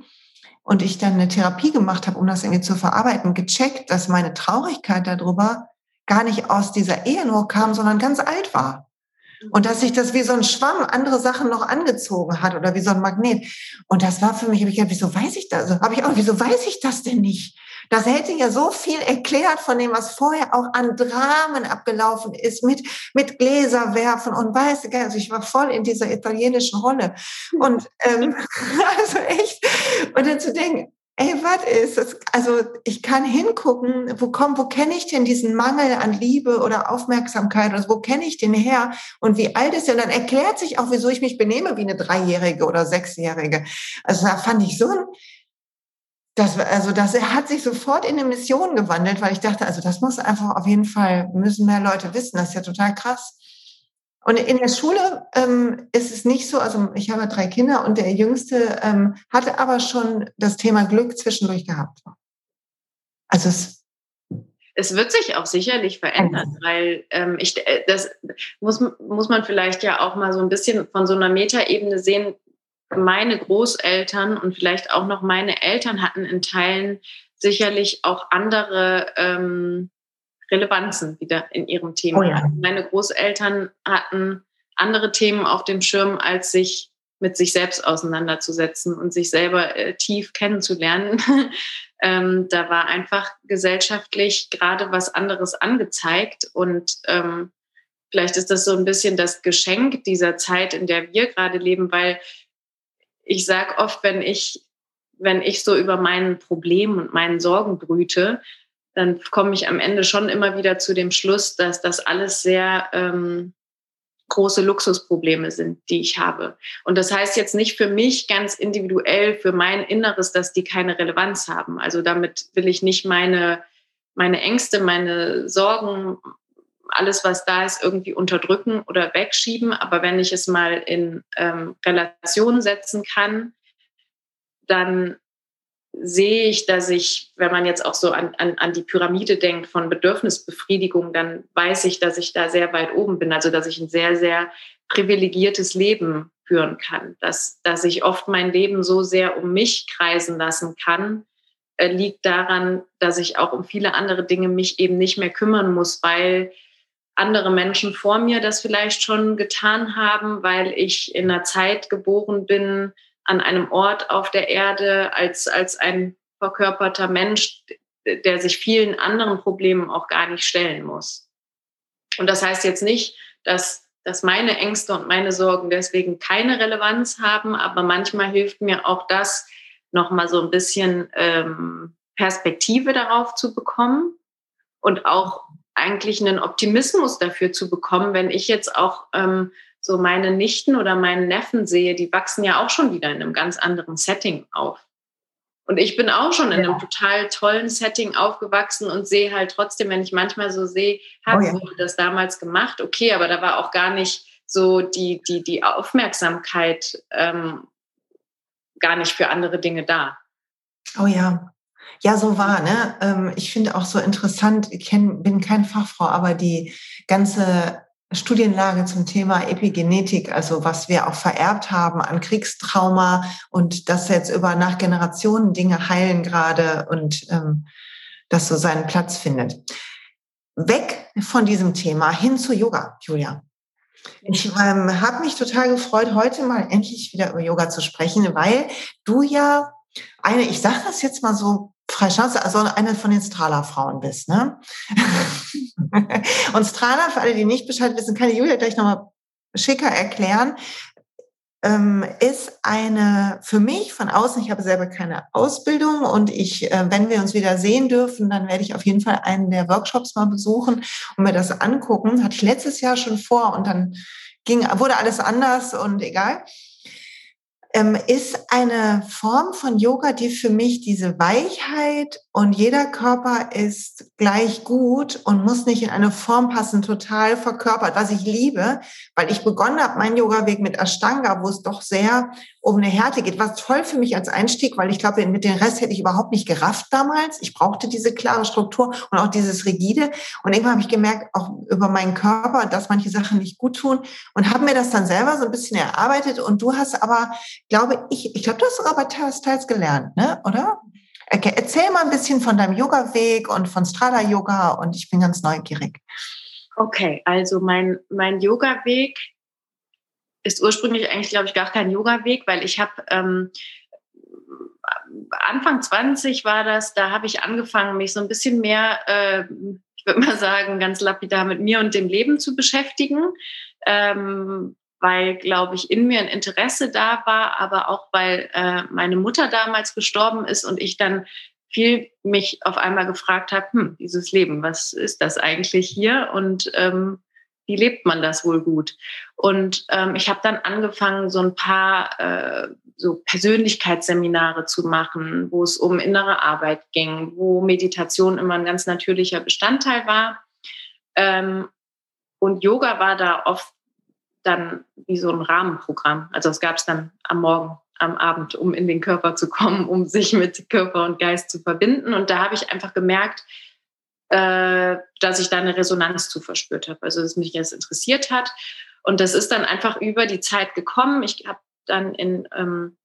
Speaker 1: und ich dann eine Therapie gemacht habe, um das irgendwie zu verarbeiten, gecheckt, dass meine Traurigkeit darüber gar nicht aus dieser Ehe nur kam, sondern ganz alt war. Und dass sich das wie so ein Schwamm andere Sachen noch angezogen hat oder wie so ein Magnet. Und das war für mich, habe ich gedacht, wieso weiß ich das? Habe ich auch, wieso weiß ich das denn nicht? Das hätte ja so viel erklärt von dem, was vorher auch an Dramen abgelaufen ist, mit, mit Gläser werfen und weiße also ich war voll in dieser italienischen Rolle. Und ähm, also echt, und dann zu denken, ey, was ist das? Also ich kann hingucken, wo komm, wo kenne ich denn diesen Mangel an Liebe oder Aufmerksamkeit? Also wo kenne ich den her? Und wie alt ist er? Und dann erklärt sich auch, wieso ich mich benehme wie eine Dreijährige oder Sechsjährige. Also da fand ich so ein, das, also das hat sich sofort in eine Mission gewandelt, weil ich dachte, also das muss einfach auf jeden Fall, müssen mehr Leute wissen. Das ist ja total krass. Und in der Schule ähm, ist es nicht so, also ich habe drei Kinder und der Jüngste ähm, hatte aber schon das Thema Glück zwischendurch gehabt. Also es
Speaker 2: es wird sich auch sicherlich verändern, weil ähm, ich, äh, das muss, muss man vielleicht ja auch mal so ein bisschen von so einer Metaebene sehen. Meine Großeltern und vielleicht auch noch meine Eltern hatten in Teilen sicherlich auch andere ähm, Relevanzen wieder in ihrem Thema. Oh ja. Meine Großeltern hatten andere Themen auf dem Schirm, als sich mit sich selbst auseinanderzusetzen und sich selber äh, tief kennenzulernen. ähm, da war einfach gesellschaftlich gerade was anderes angezeigt und ähm, vielleicht ist das so ein bisschen das Geschenk dieser Zeit, in der wir gerade leben, weil ich sage oft, wenn ich wenn ich so über meinen Problemen und meinen Sorgen brüte, dann komme ich am Ende schon immer wieder zu dem Schluss, dass das alles sehr ähm, große Luxusprobleme sind, die ich habe. Und das heißt jetzt nicht für mich ganz individuell, für mein Inneres, dass die keine Relevanz haben. Also damit will ich nicht meine, meine Ängste, meine Sorgen, alles, was da ist, irgendwie unterdrücken oder wegschieben. Aber wenn ich es mal in ähm, Relation setzen kann, dann sehe ich, dass ich, wenn man jetzt auch so an, an, an die Pyramide denkt von Bedürfnisbefriedigung, dann weiß ich, dass ich da sehr weit oben bin, also dass ich ein sehr, sehr privilegiertes Leben führen kann, dass, dass ich oft mein Leben so sehr um mich kreisen lassen kann, äh, liegt daran, dass ich auch um viele andere Dinge mich eben nicht mehr kümmern muss, weil andere Menschen vor mir das vielleicht schon getan haben, weil ich in einer Zeit geboren bin, an einem Ort auf der Erde als, als ein verkörperter Mensch, der sich vielen anderen Problemen auch gar nicht stellen muss. Und das heißt jetzt nicht, dass, dass meine Ängste und meine Sorgen deswegen keine Relevanz haben, aber manchmal hilft mir auch das, nochmal so ein bisschen ähm, Perspektive darauf zu bekommen und auch eigentlich einen Optimismus dafür zu bekommen, wenn ich jetzt auch ähm, so meine Nichten oder meinen Neffen sehe, die wachsen ja auch schon wieder in einem ganz anderen Setting auf. Und ich bin auch schon in einem total tollen Setting aufgewachsen und sehe halt trotzdem, wenn ich manchmal so sehe, haben oh ja. das damals gemacht, okay, aber da war auch gar nicht so die, die, die Aufmerksamkeit ähm, gar nicht für andere Dinge da.
Speaker 1: Oh ja. Ja, so war, ne? Ähm, ich finde auch so interessant, ich kenn, bin kein Fachfrau, aber die ganze Studienlage zum Thema Epigenetik, also was wir auch vererbt haben an Kriegstrauma und dass jetzt über nach Generationen Dinge heilen gerade und ähm, das so seinen Platz findet. Weg von diesem Thema hin zu Yoga, Julia. Ich ähm, habe mich total gefreut, heute mal endlich wieder über Yoga zu sprechen, weil du ja eine, ich sage das jetzt mal so Freischnauze, also eine von den Strahler-Frauen bist, ne? und Strahler, für alle, die nicht Bescheid wissen, kann die Julia gleich nochmal schicker erklären, ähm, ist eine, für mich von außen, ich habe selber keine Ausbildung und ich, äh, wenn wir uns wieder sehen dürfen, dann werde ich auf jeden Fall einen der Workshops mal besuchen und mir das angucken. Hatte ich letztes Jahr schon vor und dann ging, wurde alles anders und egal ist eine Form von Yoga, die für mich diese Weichheit und jeder Körper ist gleich gut und muss nicht in eine Form passen, total verkörpert, was ich liebe, weil ich begonnen habe, meinen Yoga-Weg mit Ashtanga, wo es doch sehr um eine Härte geht. War toll für mich als Einstieg, weil ich glaube, mit dem Rest hätte ich überhaupt nicht gerafft damals. Ich brauchte diese klare Struktur und auch dieses rigide. Und irgendwann habe ich gemerkt, auch über meinen Körper, dass manche Sachen nicht gut tun und habe mir das dann selber so ein bisschen erarbeitet. Und du hast aber, glaube ich, ich glaube, du hast teils, teils gelernt, ne? oder? Okay, erzähl mal ein bisschen von deinem Yoga-Weg und von Strada Yoga und ich bin ganz neugierig.
Speaker 2: Okay, also mein, mein Yoga-Weg ist ursprünglich eigentlich, glaube ich, gar kein Yoga-Weg, weil ich habe ähm, Anfang 20 war das, da habe ich angefangen, mich so ein bisschen mehr, äh, ich würde mal sagen, ganz lapidar mit mir und dem Leben zu beschäftigen. Ähm, weil, glaube ich, in mir ein Interesse da war, aber auch weil äh, meine Mutter damals gestorben ist und ich dann viel mich auf einmal gefragt habe, hm, dieses Leben, was ist das eigentlich hier und ähm, wie lebt man das wohl gut? Und ähm, ich habe dann angefangen, so ein paar äh, so Persönlichkeitsseminare zu machen, wo es um innere Arbeit ging, wo Meditation immer ein ganz natürlicher Bestandteil war. Ähm, und Yoga war da oft dann wie so ein Rahmenprogramm. Also es gab es dann am Morgen, am Abend, um in den Körper zu kommen, um sich mit Körper und Geist zu verbinden. Und da habe ich einfach gemerkt, äh, dass ich da eine Resonanz zu verspürt habe. Also dass mich das interessiert hat. Und das ist dann einfach über die Zeit gekommen. Ich habe dann in ähm,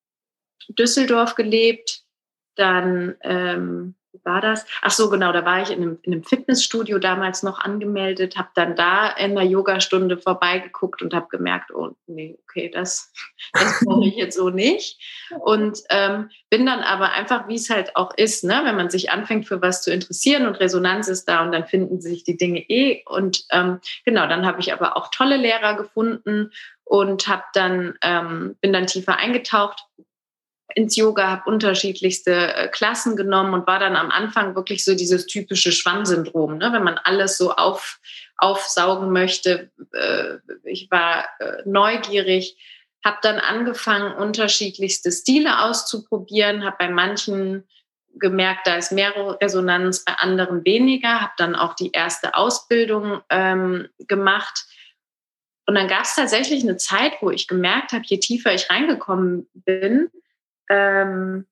Speaker 2: Düsseldorf gelebt, dann ähm, war das? Ach so, genau, da war ich in einem, in einem Fitnessstudio damals noch angemeldet, habe dann da in einer Yogastunde vorbeigeguckt und habe gemerkt, oh nee, okay, das, das brauche ich jetzt so nicht. Und ähm, bin dann aber einfach, wie es halt auch ist, ne, wenn man sich anfängt für was zu interessieren und Resonanz ist da und dann finden sich die Dinge eh. Und ähm, genau, dann habe ich aber auch tolle Lehrer gefunden und habe dann ähm, bin dann tiefer eingetaucht ins Yoga, habe unterschiedlichste äh, Klassen genommen und war dann am Anfang wirklich so dieses typische Schwammsyndrom, ne? wenn man alles so auf, aufsaugen möchte. Äh, ich war äh, neugierig, habe dann angefangen, unterschiedlichste Stile auszuprobieren, habe bei manchen gemerkt, da ist mehr Resonanz, bei anderen weniger, habe dann auch die erste Ausbildung ähm, gemacht. Und dann gab es tatsächlich eine Zeit, wo ich gemerkt habe, je tiefer ich reingekommen bin, ähm,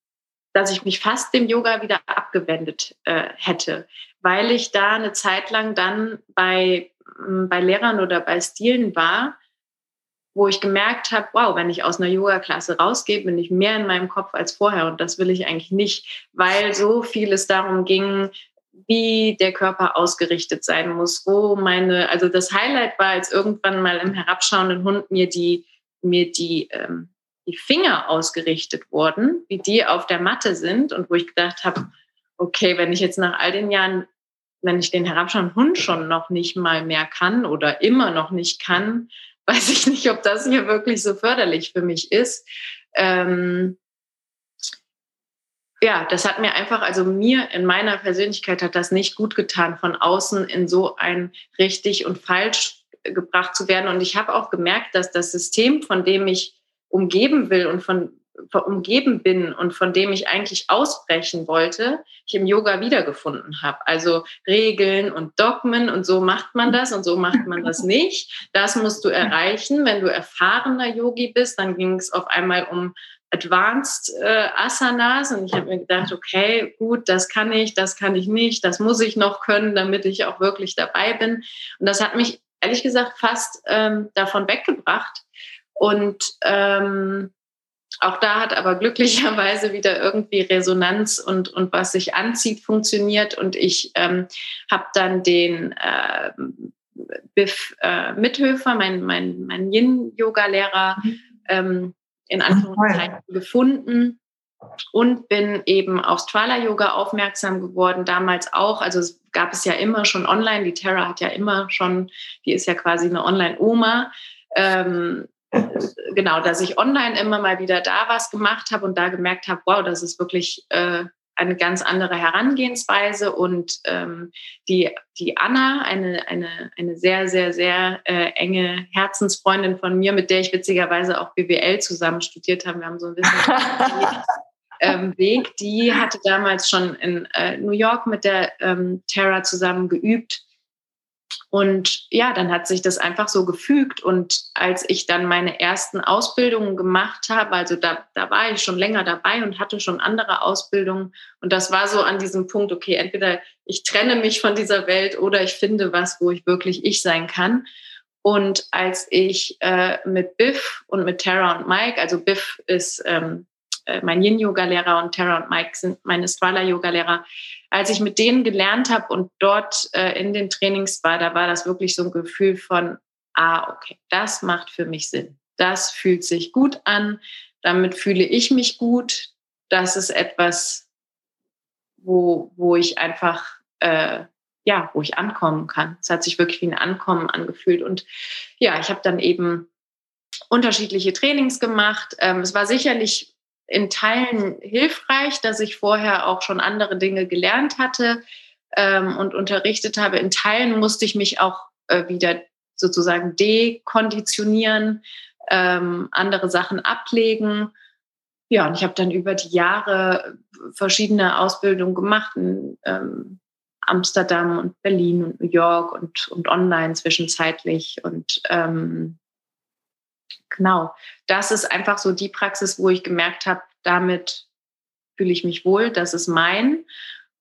Speaker 2: dass ich mich fast dem Yoga wieder abgewendet äh, hätte, weil ich da eine Zeit lang dann bei, mm, bei Lehrern oder bei Stilen war, wo ich gemerkt habe, wow, wenn ich aus einer Yoga-Klasse rausgehe, bin ich mehr in meinem Kopf als vorher und das will ich eigentlich nicht, weil so vieles darum ging, wie der Körper ausgerichtet sein muss, wo meine, also das Highlight war, als irgendwann mal im herabschauenden Hund mir die, mir die ähm, die Finger ausgerichtet wurden, wie die auf der Matte sind und wo ich gedacht habe, okay, wenn ich jetzt nach all den Jahren, wenn ich den herabschauenden Hund schon noch nicht mal mehr kann oder immer noch nicht kann, weiß ich nicht, ob das hier wirklich so förderlich für mich ist. Ähm, ja, das hat mir einfach, also mir in meiner Persönlichkeit hat das nicht gut getan, von außen in so ein richtig und falsch gebracht zu werden. Und ich habe auch gemerkt, dass das System, von dem ich umgeben will und von, von umgeben bin und von dem ich eigentlich ausbrechen wollte, ich im Yoga wiedergefunden habe. Also Regeln und Dogmen und so macht man das und so macht man das nicht. Das musst du erreichen. Wenn du erfahrener Yogi bist, dann ging es auf einmal um Advanced äh, Asanas und ich habe mir gedacht, okay, gut, das kann ich, das kann ich nicht, das muss ich noch können, damit ich auch wirklich dabei bin. Und das hat mich ehrlich gesagt fast ähm, davon weggebracht, und ähm, auch da hat aber glücklicherweise wieder irgendwie Resonanz und, und was sich anzieht, funktioniert. Und ich ähm, habe dann den äh, Biff äh, Mithöfer, mein, mein, mein Yin-Yoga-Lehrer, mhm. ähm, in Anführungszeichen gefunden und bin eben auf Strala-Yoga aufmerksam geworden, damals auch. Also es gab es ja immer schon online. Die Terra hat ja immer schon, die ist ja quasi eine Online-Oma. Ähm, genau, dass ich online immer mal wieder da was gemacht habe und da gemerkt habe, wow, das ist wirklich äh, eine ganz andere Herangehensweise. Und ähm, die, die Anna, eine, eine, eine sehr, sehr, sehr äh, enge Herzensfreundin von mir, mit der ich witzigerweise auch BWL zusammen studiert habe, wir haben so ein bisschen ähm, Weg, die hatte damals schon in äh, New York mit der ähm, Tara zusammen geübt und ja, dann hat sich das einfach so gefügt. Und als ich dann meine ersten Ausbildungen gemacht habe, also da, da war ich schon länger dabei und hatte schon andere Ausbildungen. Und das war so an diesem Punkt, okay, entweder ich trenne mich von dieser Welt oder ich finde was, wo ich wirklich ich sein kann. Und als ich äh, mit Biff und mit Tara und Mike, also Biff ist ähm, äh, mein Yin-Yoga-Lehrer und Tara und Mike sind meine Strala-Yoga-Lehrer, als ich mit denen gelernt habe und dort äh, in den Trainings war, da war das wirklich so ein Gefühl von, ah, okay, das macht für mich Sinn. Das fühlt sich gut an. Damit fühle ich mich gut. das ist etwas, wo, wo ich einfach, äh, ja, wo ich ankommen kann. Es hat sich wirklich wie ein Ankommen angefühlt. Und ja, ich habe dann eben unterschiedliche Trainings gemacht. Ähm, es war sicherlich in Teilen hilfreich, dass ich vorher auch schon andere Dinge gelernt hatte ähm, und unterrichtet habe. In Teilen musste ich mich auch äh, wieder sozusagen dekonditionieren, ähm, andere Sachen ablegen. Ja, und ich habe dann über die Jahre verschiedene Ausbildungen gemacht in ähm, Amsterdam und Berlin und New York und, und online zwischenzeitlich. Und ähm, genau, das ist einfach so die Praxis, wo ich gemerkt habe, damit fühle ich mich wohl, das ist mein.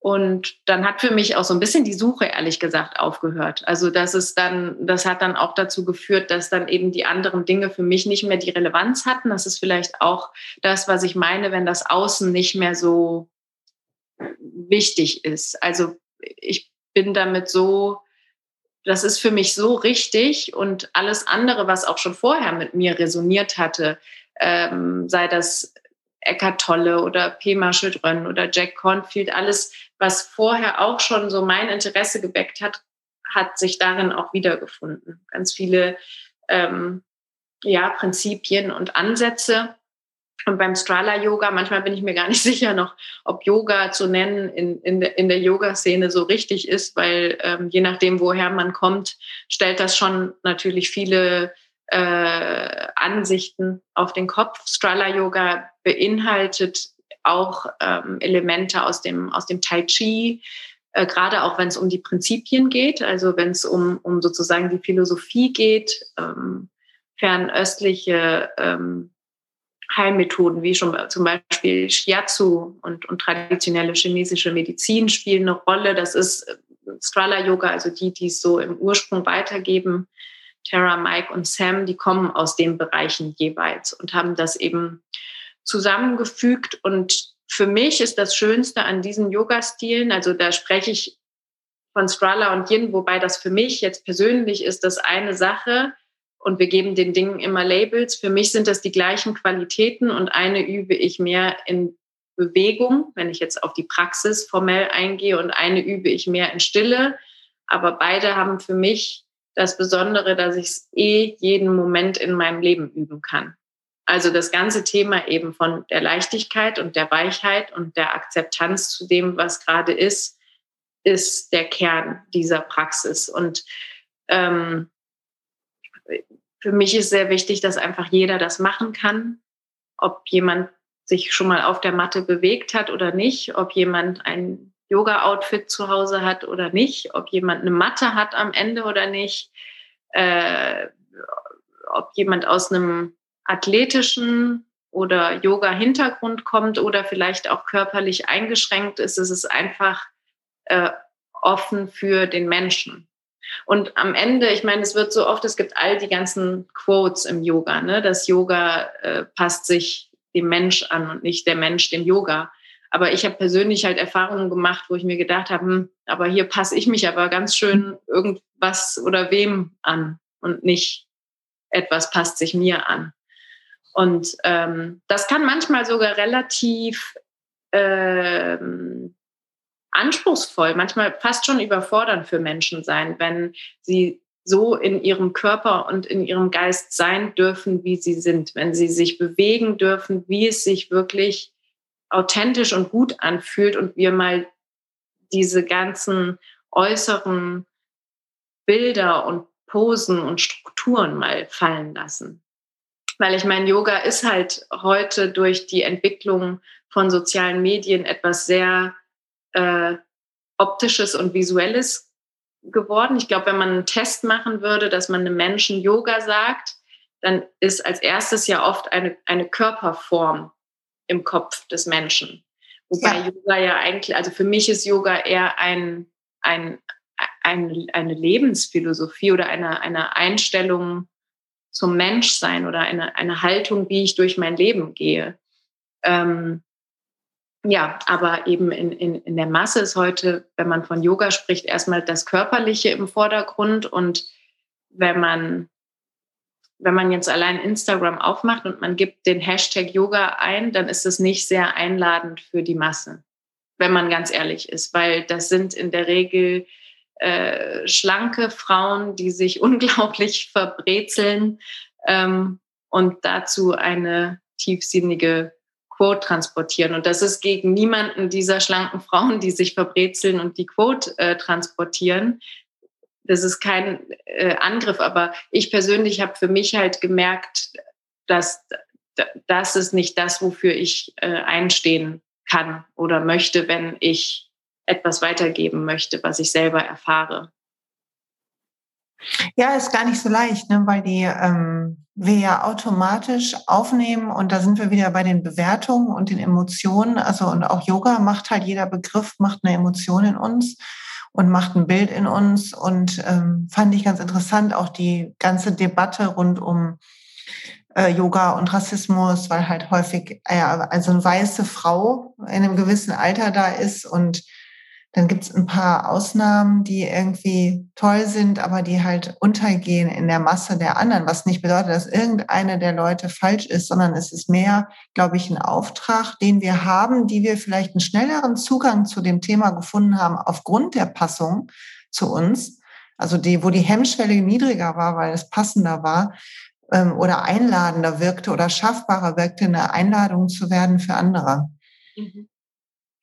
Speaker 2: Und dann hat für mich auch so ein bisschen die Suche, ehrlich gesagt, aufgehört. Also das ist dann, das hat dann auch dazu geführt, dass dann eben die anderen Dinge für mich nicht mehr die Relevanz hatten. Das ist vielleicht auch das, was ich meine, wenn das Außen nicht mehr so wichtig ist. Also ich bin damit so, das ist für mich so richtig und alles andere, was auch schon vorher mit mir resoniert hatte, ähm, sei das Eckart Tolle oder Pema Schildrön oder Jack Cornfield, alles, was vorher auch schon so mein Interesse geweckt hat, hat sich darin auch wiedergefunden. Ganz viele ähm, ja, Prinzipien und Ansätze. Und beim Strala Yoga, manchmal bin ich mir gar nicht sicher noch, ob Yoga zu nennen in, in, in der Yoga-Szene so richtig ist, weil ähm, je nachdem, woher man kommt, stellt das schon natürlich viele äh, Ansichten auf den Kopf. Strala Yoga beinhaltet auch ähm, Elemente aus dem, aus dem Tai Chi, äh, gerade auch wenn es um die Prinzipien geht, also wenn es um, um sozusagen die Philosophie geht, ähm, fernöstliche ähm, Heilmethoden wie schon zum Beispiel Shiatsu und, und traditionelle chinesische Medizin spielen eine Rolle. Das ist äh, Strala Yoga, also die, die es so im Ursprung weitergeben. Tara, Mike und Sam, die kommen aus den Bereichen jeweils und haben das eben zusammengefügt. Und für mich ist das Schönste an diesen Yoga-Stilen, also da spreche ich von Strala und Yin, wobei das für mich jetzt persönlich ist, das eine Sache und wir geben den Dingen immer Labels. Für mich sind das die gleichen Qualitäten und eine übe ich mehr in Bewegung, wenn ich jetzt auf die Praxis formell eingehe und eine übe ich mehr in Stille. Aber beide haben für mich das Besondere, dass ich es eh jeden Moment in meinem Leben üben kann. Also das ganze Thema eben von der Leichtigkeit und der Weichheit und der Akzeptanz zu dem, was gerade ist, ist der Kern dieser Praxis. Und ähm, für mich ist sehr wichtig, dass einfach jeder das machen kann, ob jemand sich schon mal auf der Matte bewegt hat oder nicht, ob jemand ein Yoga-Outfit zu Hause hat oder nicht, ob jemand eine Matte hat am Ende oder nicht, äh, ob jemand aus einem athletischen oder Yoga-Hintergrund kommt oder vielleicht auch körperlich eingeschränkt ist. Es ist einfach äh, offen für den Menschen. Und am Ende, ich meine, es wird so oft, es gibt all die ganzen Quotes im Yoga, ne? Das Yoga äh, passt sich dem Mensch an und nicht der Mensch dem Yoga. Aber ich habe persönlich halt Erfahrungen gemacht, wo ich mir gedacht habe, hm, aber hier passe ich mich aber ganz schön irgendwas oder wem an und nicht etwas passt sich mir an. Und ähm, das kann manchmal sogar relativ ähm, anspruchsvoll, manchmal fast schon überfordernd für Menschen sein, wenn sie so in ihrem Körper und in ihrem Geist sein dürfen, wie sie sind, wenn sie sich bewegen dürfen, wie es sich wirklich authentisch und gut anfühlt und wir mal diese ganzen äußeren Bilder und Posen und Strukturen mal fallen lassen. Weil ich meine, Yoga ist halt heute durch die Entwicklung von sozialen Medien etwas sehr äh, optisches und visuelles geworden. Ich glaube, wenn man einen Test machen würde, dass man einem Menschen Yoga sagt, dann ist als erstes ja oft eine, eine Körperform im Kopf des Menschen. Wobei ja. Yoga ja eigentlich, also für mich ist Yoga eher ein, ein, ein, eine Lebensphilosophie oder eine, eine Einstellung zum Menschsein oder eine, eine Haltung, wie ich durch mein Leben gehe. Ähm, ja, aber eben in, in, in der Masse ist heute, wenn man von Yoga spricht, erstmal das Körperliche im Vordergrund. Und wenn man wenn man jetzt allein Instagram aufmacht und man gibt den Hashtag Yoga ein, dann ist es nicht sehr einladend für die Masse, wenn man ganz ehrlich ist, weil das sind in der Regel äh, schlanke Frauen, die sich unglaublich verbrezeln ähm, und dazu eine tiefsinnige Quote transportieren. Und das ist gegen niemanden dieser schlanken Frauen, die sich verbrezeln und die Quote äh, transportieren. Das ist kein äh, Angriff, aber ich persönlich habe für mich halt gemerkt, dass das ist nicht das, wofür ich äh, einstehen kann oder möchte, wenn ich etwas weitergeben möchte, was ich selber erfahre.
Speaker 1: Ja, ist gar nicht so leicht, ne? weil die ähm, wir ja automatisch aufnehmen und da sind wir wieder bei den Bewertungen und den Emotionen. Also und auch Yoga macht halt jeder Begriff macht eine Emotion in uns und macht ein Bild in uns und ähm, fand ich ganz interessant auch die ganze Debatte rund um äh, Yoga und Rassismus, weil halt häufig äh, also eine weiße Frau in einem gewissen Alter da ist und dann gibt es ein paar Ausnahmen, die irgendwie toll sind, aber die halt untergehen in der Masse der anderen, was nicht bedeutet, dass irgendeine der Leute falsch ist, sondern es ist mehr, glaube ich, ein Auftrag, den wir haben, die wir vielleicht einen schnelleren Zugang zu dem Thema gefunden haben aufgrund der Passung zu uns. Also die, wo die Hemmschwelle niedriger war, weil es passender war ähm, oder einladender wirkte oder schaffbarer wirkte, eine Einladung zu werden für andere. Mhm.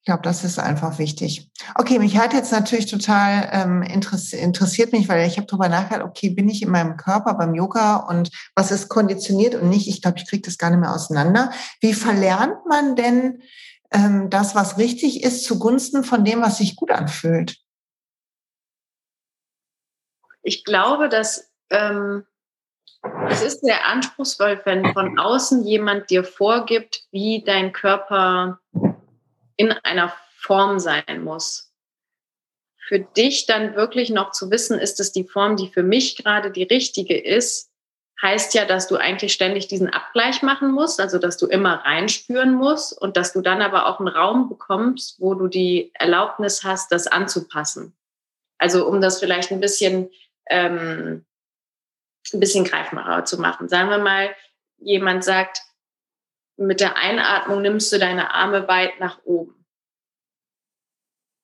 Speaker 1: Ich glaube, das ist einfach wichtig. Okay, mich hat jetzt natürlich total ähm, interessiert mich, weil ich habe darüber nachgedacht, okay, bin ich in meinem Körper beim Yoga und was ist konditioniert und nicht? Ich glaube, ich kriege das gar nicht mehr auseinander. Wie verlernt man denn ähm, das, was richtig ist, zugunsten von dem, was sich gut anfühlt?
Speaker 2: Ich glaube, dass ähm, es ist sehr anspruchsvoll, wenn von außen jemand dir vorgibt, wie dein Körper in einer Form sein muss. Für dich dann wirklich noch zu wissen, ist es die Form, die für mich gerade die richtige ist, heißt ja, dass du eigentlich ständig diesen Abgleich machen musst, also dass du immer reinspüren musst und dass du dann aber auch einen Raum bekommst, wo du die Erlaubnis hast, das anzupassen. Also um das vielleicht ein bisschen, ähm, ein bisschen greifbarer zu machen. Sagen wir mal, jemand sagt, mit der Einatmung nimmst du deine Arme weit nach oben.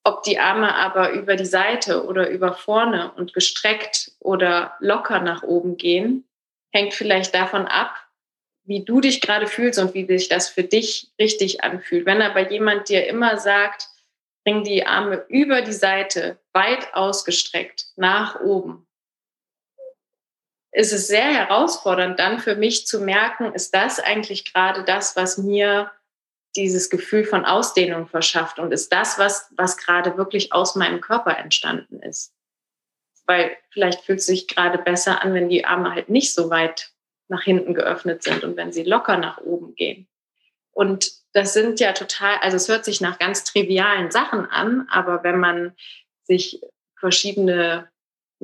Speaker 2: Ob die Arme aber über die Seite oder über vorne und gestreckt oder locker nach oben gehen, hängt vielleicht davon ab, wie du dich gerade fühlst und wie sich das für dich richtig anfühlt. Wenn aber jemand dir immer sagt, bring die Arme über die Seite weit ausgestreckt nach oben, ist es sehr herausfordernd, dann für mich zu merken, ist das eigentlich gerade das, was mir dieses Gefühl von Ausdehnung verschafft und ist das, was, was gerade wirklich aus meinem Körper entstanden ist. Weil vielleicht fühlt es sich gerade besser an, wenn die Arme halt nicht so weit nach hinten geöffnet sind und wenn sie locker nach oben gehen. Und das sind ja total, also es hört sich nach ganz trivialen Sachen an, aber wenn man sich verschiedene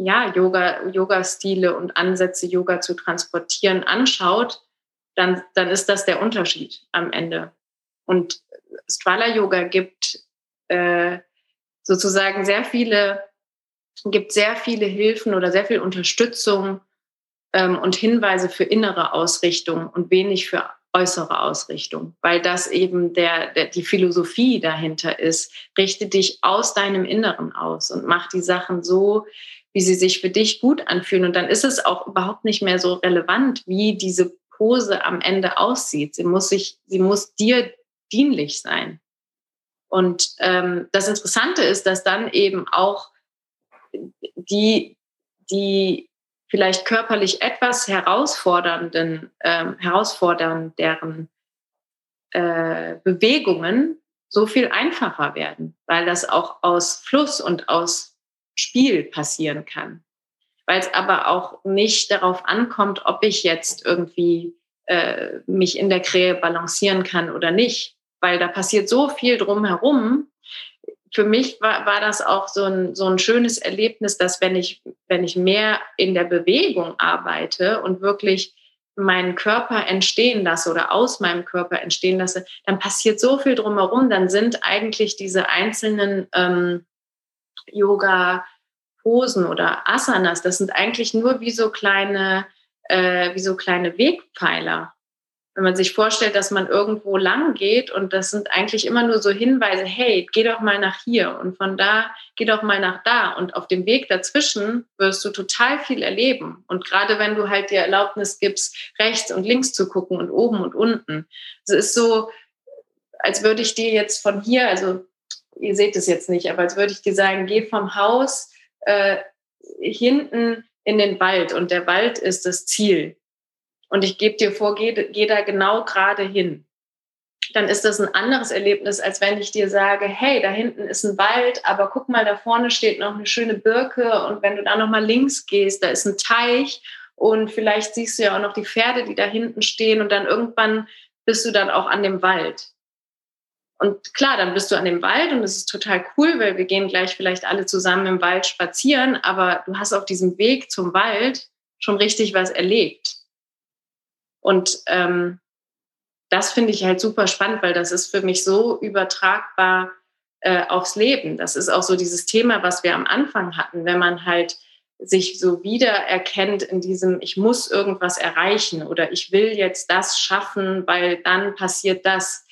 Speaker 2: ja, Yoga, Yoga-Stile und Ansätze, Yoga zu transportieren, anschaut, dann, dann ist das der Unterschied am Ende. Und Strala Yoga gibt äh, sozusagen sehr viele, gibt sehr viele Hilfen oder sehr viel Unterstützung ähm, und Hinweise für innere Ausrichtung und wenig für äußere Ausrichtung, weil das eben der, der, die Philosophie dahinter ist. Richte dich aus deinem Inneren aus und mach die Sachen so, wie sie sich für dich gut anfühlen. Und dann ist es auch überhaupt nicht mehr so relevant, wie diese Pose am Ende aussieht. Sie muss sich, sie muss dir dienlich sein. Und ähm, das Interessante ist, dass dann eben auch die, die vielleicht körperlich etwas herausfordernden, ähm, herausfordernderen äh, Bewegungen so viel einfacher werden, weil das auch aus Fluss und aus Spiel passieren kann. Weil es aber auch nicht darauf ankommt, ob ich jetzt irgendwie äh, mich in der Krähe balancieren kann oder nicht, weil da passiert so viel drumherum. Für mich war, war das auch so ein, so ein schönes Erlebnis, dass wenn ich, wenn ich mehr in der Bewegung arbeite und wirklich meinen Körper entstehen lasse oder aus meinem Körper entstehen lasse, dann passiert so viel drumherum. Dann sind eigentlich diese einzelnen ähm, Yoga-Posen oder Asanas, das sind eigentlich nur wie so kleine äh, wie so kleine Wegpfeiler. Wenn man sich vorstellt, dass man irgendwo lang geht und das sind eigentlich immer nur so Hinweise, hey, geh doch mal nach hier und von da geh doch mal nach da und auf dem Weg dazwischen wirst du total viel erleben und gerade wenn du halt dir Erlaubnis gibst, rechts und links zu gucken und oben und unten. Es ist so, als würde ich dir jetzt von hier, also ihr seht es jetzt nicht, aber als würde ich dir sagen, geh vom Haus äh, hinten in den Wald und der Wald ist das Ziel. Und ich gebe dir vor, geh, geh da genau gerade hin. Dann ist das ein anderes Erlebnis, als wenn ich dir sage, hey, da hinten ist ein Wald, aber guck mal, da vorne steht noch eine schöne Birke und wenn du da nochmal links gehst, da ist ein Teich und vielleicht siehst du ja auch noch die Pferde, die da hinten stehen und dann irgendwann bist du dann auch an dem Wald. Und klar, dann bist du an dem Wald und es ist total cool, weil wir gehen gleich vielleicht alle zusammen im Wald spazieren, aber du hast auf diesem Weg zum Wald schon richtig was erlebt. Und ähm, das finde ich halt super spannend, weil das ist für mich so übertragbar äh, aufs Leben. Das ist auch so dieses Thema, was wir am Anfang hatten, wenn man halt sich so wiedererkennt in diesem, ich muss irgendwas erreichen oder ich will jetzt das schaffen, weil dann passiert das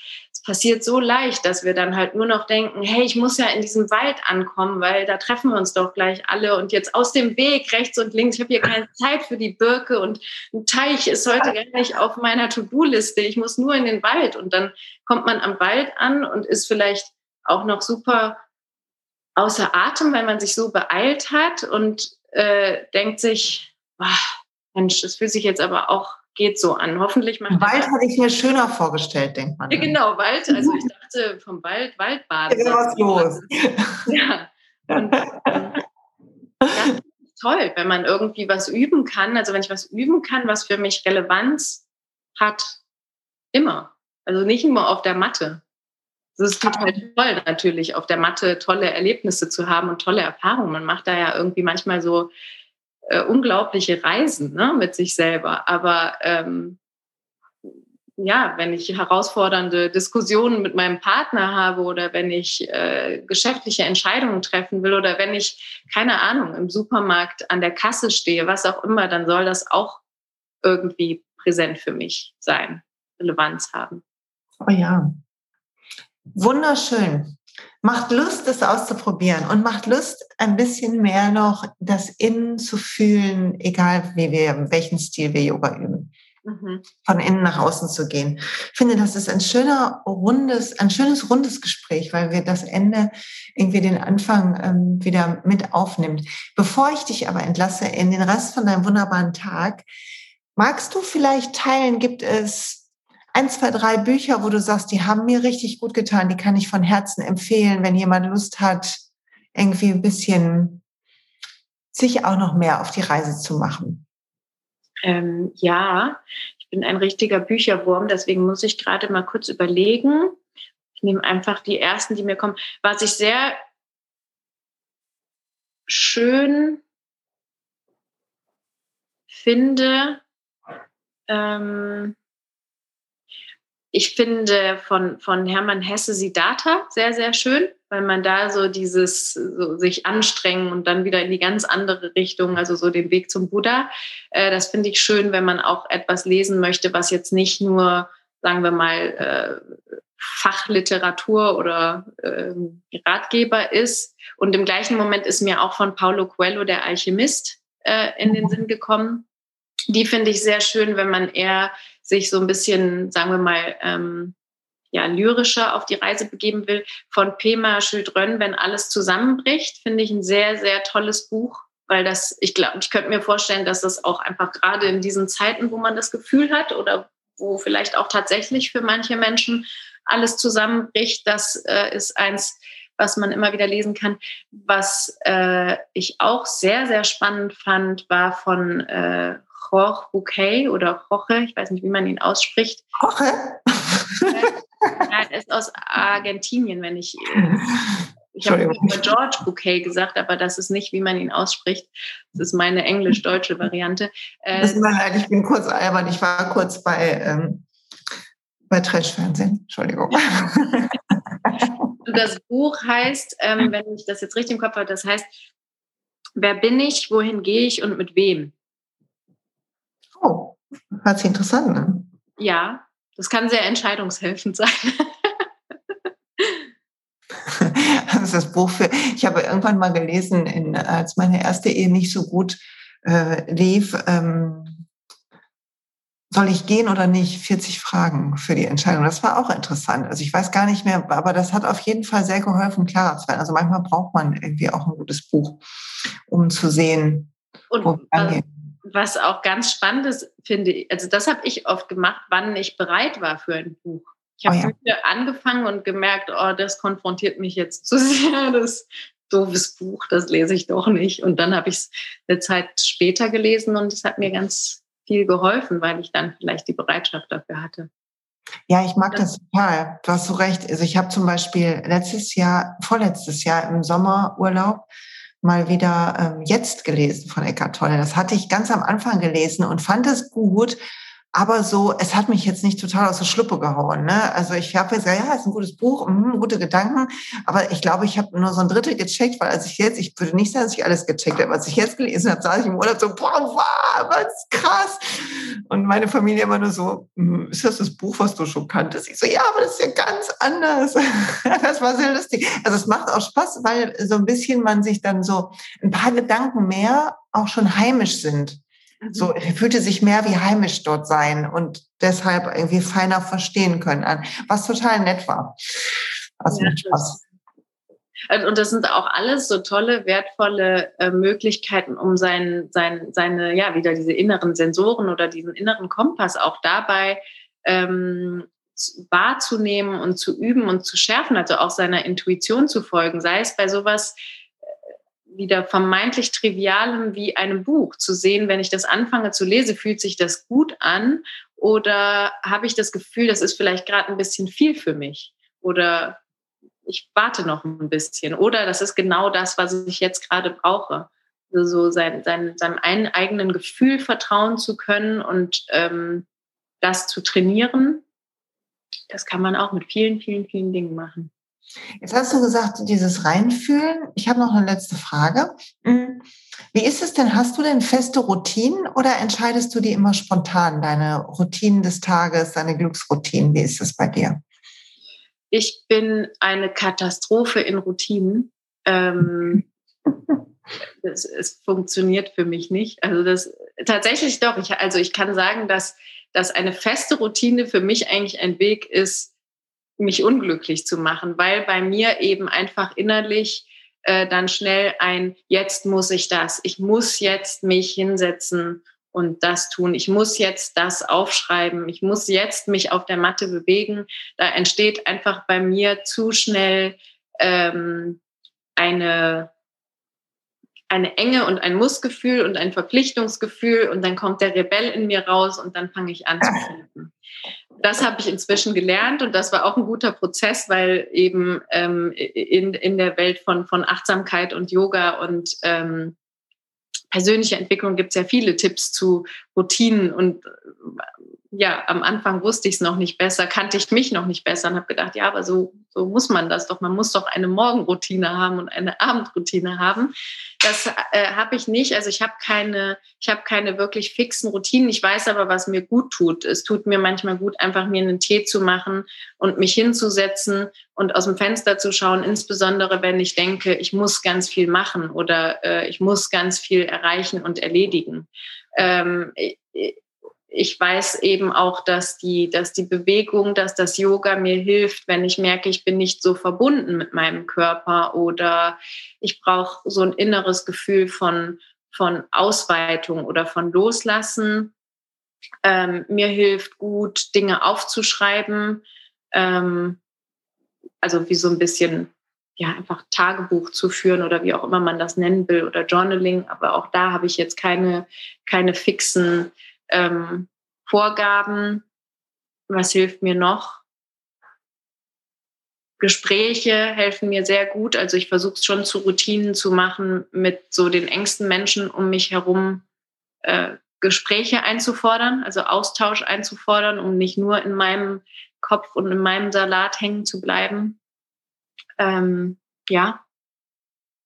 Speaker 2: passiert so leicht, dass wir dann halt nur noch denken, hey, ich muss ja in diesem Wald ankommen, weil da treffen wir uns doch gleich alle und jetzt aus dem Weg rechts und links, ich habe hier keine Zeit für die Birke und ein Teich ist heute gar nicht auf meiner To-Do-Liste, ich muss nur in den Wald. Und dann kommt man am Wald an und ist vielleicht auch noch super außer Atem, weil man sich so beeilt hat und äh, denkt sich, oh, Mensch, das fühlt sich jetzt aber auch geht so an. Hoffentlich
Speaker 1: macht Wald hatte ich mir schöner vorgestellt, denkt man.
Speaker 2: Ja, genau, Wald. Also ich dachte vom Wald, Waldbaden. Ja, was los. Ja. Und, ähm, ja, toll, wenn man irgendwie was üben kann. Also wenn ich was üben kann, was für mich Relevanz hat, immer. Also nicht immer auf der Matte. Es ist total toll, natürlich auf der Matte tolle Erlebnisse zu haben und tolle Erfahrungen. Man macht da ja irgendwie manchmal so äh, unglaubliche Reisen ne, mit sich selber. Aber ähm, ja, wenn ich herausfordernde Diskussionen mit meinem Partner habe oder wenn ich äh, geschäftliche Entscheidungen treffen will oder wenn ich, keine Ahnung, im Supermarkt an der Kasse stehe, was auch immer, dann soll das auch irgendwie präsent für mich sein, Relevanz haben.
Speaker 1: Oh ja. Wunderschön. Macht Lust, das auszuprobieren und macht Lust, ein bisschen mehr noch das Innen zu fühlen, egal wie wir, welchen Stil wir Yoga üben. Mhm. Von innen nach außen zu gehen. Ich finde, das ist ein schöner, rundes, ein schönes, rundes Gespräch, weil wir das Ende irgendwie den Anfang ähm, wieder mit aufnimmt. Bevor ich dich aber entlasse in den Rest von deinem wunderbaren Tag, magst du vielleicht teilen, gibt es ein, zwei, drei Bücher, wo du sagst, die haben mir richtig gut getan, die kann ich von Herzen empfehlen, wenn jemand Lust hat, irgendwie ein bisschen sich auch noch mehr auf die Reise zu machen?
Speaker 2: Ähm, ja, ich bin ein richtiger Bücherwurm, deswegen muss ich gerade mal kurz überlegen. Ich nehme einfach die ersten, die mir kommen. Was ich sehr schön finde, ähm, ich finde von, von Hermann Hesse Siddhartha sehr, sehr schön, weil man da so dieses so sich anstrengen und dann wieder in die ganz andere Richtung, also so den Weg zum Buddha, äh, das finde ich schön, wenn man auch etwas lesen möchte, was jetzt nicht nur, sagen wir mal, äh, Fachliteratur oder äh, Ratgeber ist. Und im gleichen Moment ist mir auch von Paulo Coelho der Alchemist äh, in den Sinn gekommen. Die finde ich sehr schön, wenn man eher sich so ein bisschen, sagen wir mal, ähm, ja, lyrischer auf die Reise begeben will, von Pema Schildrön, wenn alles zusammenbricht, finde ich ein sehr, sehr tolles Buch, weil das, ich glaube, ich könnte mir vorstellen, dass das auch einfach gerade in diesen Zeiten, wo man das Gefühl hat oder wo vielleicht auch tatsächlich für manche Menschen alles zusammenbricht, das äh, ist eins, was man immer wieder lesen kann. Was äh, ich auch sehr, sehr spannend fand, war von äh, Jorge Bouquet oder Jorge, ich weiß nicht, wie man ihn ausspricht.
Speaker 1: Jorge?
Speaker 2: Ja, er ist aus Argentinien, wenn ich. Ich habe George Bouquet gesagt, aber das ist nicht, wie man ihn ausspricht. Das ist meine englisch-deutsche Variante.
Speaker 1: Äh, das leid, ich bin kurz albern. Ich war kurz bei, ähm, bei Trash-Fernsehen. Entschuldigung.
Speaker 2: Das Buch heißt, ähm, wenn ich das jetzt richtig im Kopf habe, das heißt, wer bin ich, wohin gehe ich und mit wem?
Speaker 1: Hört sich interessant an.
Speaker 2: Ja, das kann sehr entscheidungshelfend sein.
Speaker 1: das ist das Buch für. Ich habe irgendwann mal gelesen, in, als meine erste Ehe nicht so gut äh, lief, ähm, soll ich gehen oder nicht? 40 Fragen für die Entscheidung. Das war auch interessant. Also ich weiß gar nicht mehr, aber das hat auf jeden Fall sehr geholfen, klarer zu werden. Also manchmal braucht man irgendwie auch ein gutes Buch, um zu sehen,
Speaker 2: Und wo wir was auch ganz spannend ist, finde ich, also das habe ich oft gemacht, wann ich bereit war für ein Buch. Ich habe oh ja. angefangen und gemerkt, oh, das konfrontiert mich jetzt zu sehr, das doofes Buch, das lese ich doch nicht. Und dann habe ich es eine Zeit später gelesen und es hat mir ganz viel geholfen, weil ich dann vielleicht die Bereitschaft dafür hatte.
Speaker 1: Ja, ich mag das total. Du hast so recht. Also ich habe zum Beispiel letztes Jahr, vorletztes Jahr im Sommerurlaub mal wieder ähm, jetzt gelesen von Eckhart Tolle. Das hatte ich ganz am Anfang gelesen und fand es gut, aber so, es hat mich jetzt nicht total aus der Schluppe gehauen. Ne? Also ich habe gesagt, ja, ist ein gutes Buch, mh, gute Gedanken, aber ich glaube, ich habe nur so ein Drittel gecheckt, weil als ich jetzt, ich würde nicht sagen, dass ich alles gecheckt habe, was ich jetzt gelesen habe, saß ich im Urlaub so, boah, wow, was krass. Und meine Familie immer nur so, ist das das Buch, was du schon kanntest? Ich so, ja, aber das ist ja ganz anders. das war sehr lustig. Also es macht auch Spaß, weil so ein bisschen man sich dann so ein paar Gedanken mehr auch schon heimisch sind. So, er fühlte sich mehr wie heimisch dort sein und deshalb irgendwie feiner verstehen können an, was total nett war. Also ja, Spaß.
Speaker 2: Und das sind auch alles so tolle, wertvolle äh, Möglichkeiten, um sein, sein, seine, ja, wieder diese inneren Sensoren oder diesen inneren Kompass auch dabei ähm, wahrzunehmen und zu üben und zu schärfen, also auch seiner Intuition zu folgen, sei es bei sowas wieder vermeintlich Trivialem wie einem Buch zu sehen, wenn ich das anfange zu lesen, fühlt sich das gut an oder habe ich das Gefühl, das ist vielleicht gerade ein bisschen viel für mich oder ich warte noch ein bisschen oder das ist genau das, was ich jetzt gerade brauche. Also so sein, sein, seinem eigenen Gefühl vertrauen zu können und ähm, das zu trainieren, das kann man auch mit vielen, vielen, vielen Dingen machen.
Speaker 1: Jetzt hast du gesagt, dieses Reinfühlen. Ich habe noch eine letzte Frage. Hm, wie ist es denn? Hast du denn feste Routinen oder entscheidest du die immer spontan, deine Routinen des Tages, deine Glücksroutinen? Wie ist es bei dir?
Speaker 2: Ich bin eine Katastrophe in Routinen. Ähm, das, es funktioniert für mich nicht. Also das tatsächlich doch. Ich, also ich kann sagen, dass, dass eine feste Routine für mich eigentlich ein Weg ist, mich unglücklich zu machen, weil bei mir eben einfach innerlich äh, dann schnell ein, jetzt muss ich das, ich muss jetzt mich hinsetzen und das tun, ich muss jetzt das aufschreiben, ich muss jetzt mich auf der Matte bewegen. Da entsteht einfach bei mir zu schnell ähm, eine eine Enge und ein Mussgefühl und ein Verpflichtungsgefühl und dann kommt der Rebell in mir raus und dann fange ich an zu kämpfen das habe ich inzwischen gelernt und das war auch ein guter Prozess, weil eben ähm, in, in der Welt von, von Achtsamkeit und Yoga und ähm, persönlicher Entwicklung gibt es ja viele Tipps zu Routinen und ja, am Anfang wusste ich es noch nicht besser, kannte ich mich noch nicht besser und habe gedacht, ja, aber so, so muss man das doch. Man muss doch eine Morgenroutine haben und eine Abendroutine haben. Das äh, habe ich nicht. Also ich habe keine, ich habe keine wirklich fixen Routinen. Ich weiß aber, was mir gut tut. Es tut mir manchmal gut, einfach mir einen Tee zu machen und mich hinzusetzen und aus dem Fenster zu schauen, insbesondere wenn ich denke, ich muss ganz viel machen oder äh, ich muss ganz viel erreichen und erledigen. Ähm, ich weiß eben auch, dass die, dass die Bewegung, dass das Yoga mir hilft, wenn ich merke, ich bin nicht so verbunden mit meinem Körper oder ich brauche so ein inneres Gefühl von, von Ausweitung oder von Loslassen. Ähm, mir hilft gut, Dinge aufzuschreiben. Ähm, also wie so ein bisschen, ja, einfach Tagebuch zu führen oder wie auch immer man das nennen will oder Journaling. Aber auch da habe ich jetzt keine, keine fixen ähm, Vorgaben. Was hilft mir noch? Gespräche helfen mir sehr gut. Also ich versuche es schon zu Routinen zu machen, mit so den engsten Menschen um mich herum äh, Gespräche einzufordern, also Austausch einzufordern, um nicht nur in meinem Kopf und in meinem Salat hängen zu bleiben. Ähm, ja,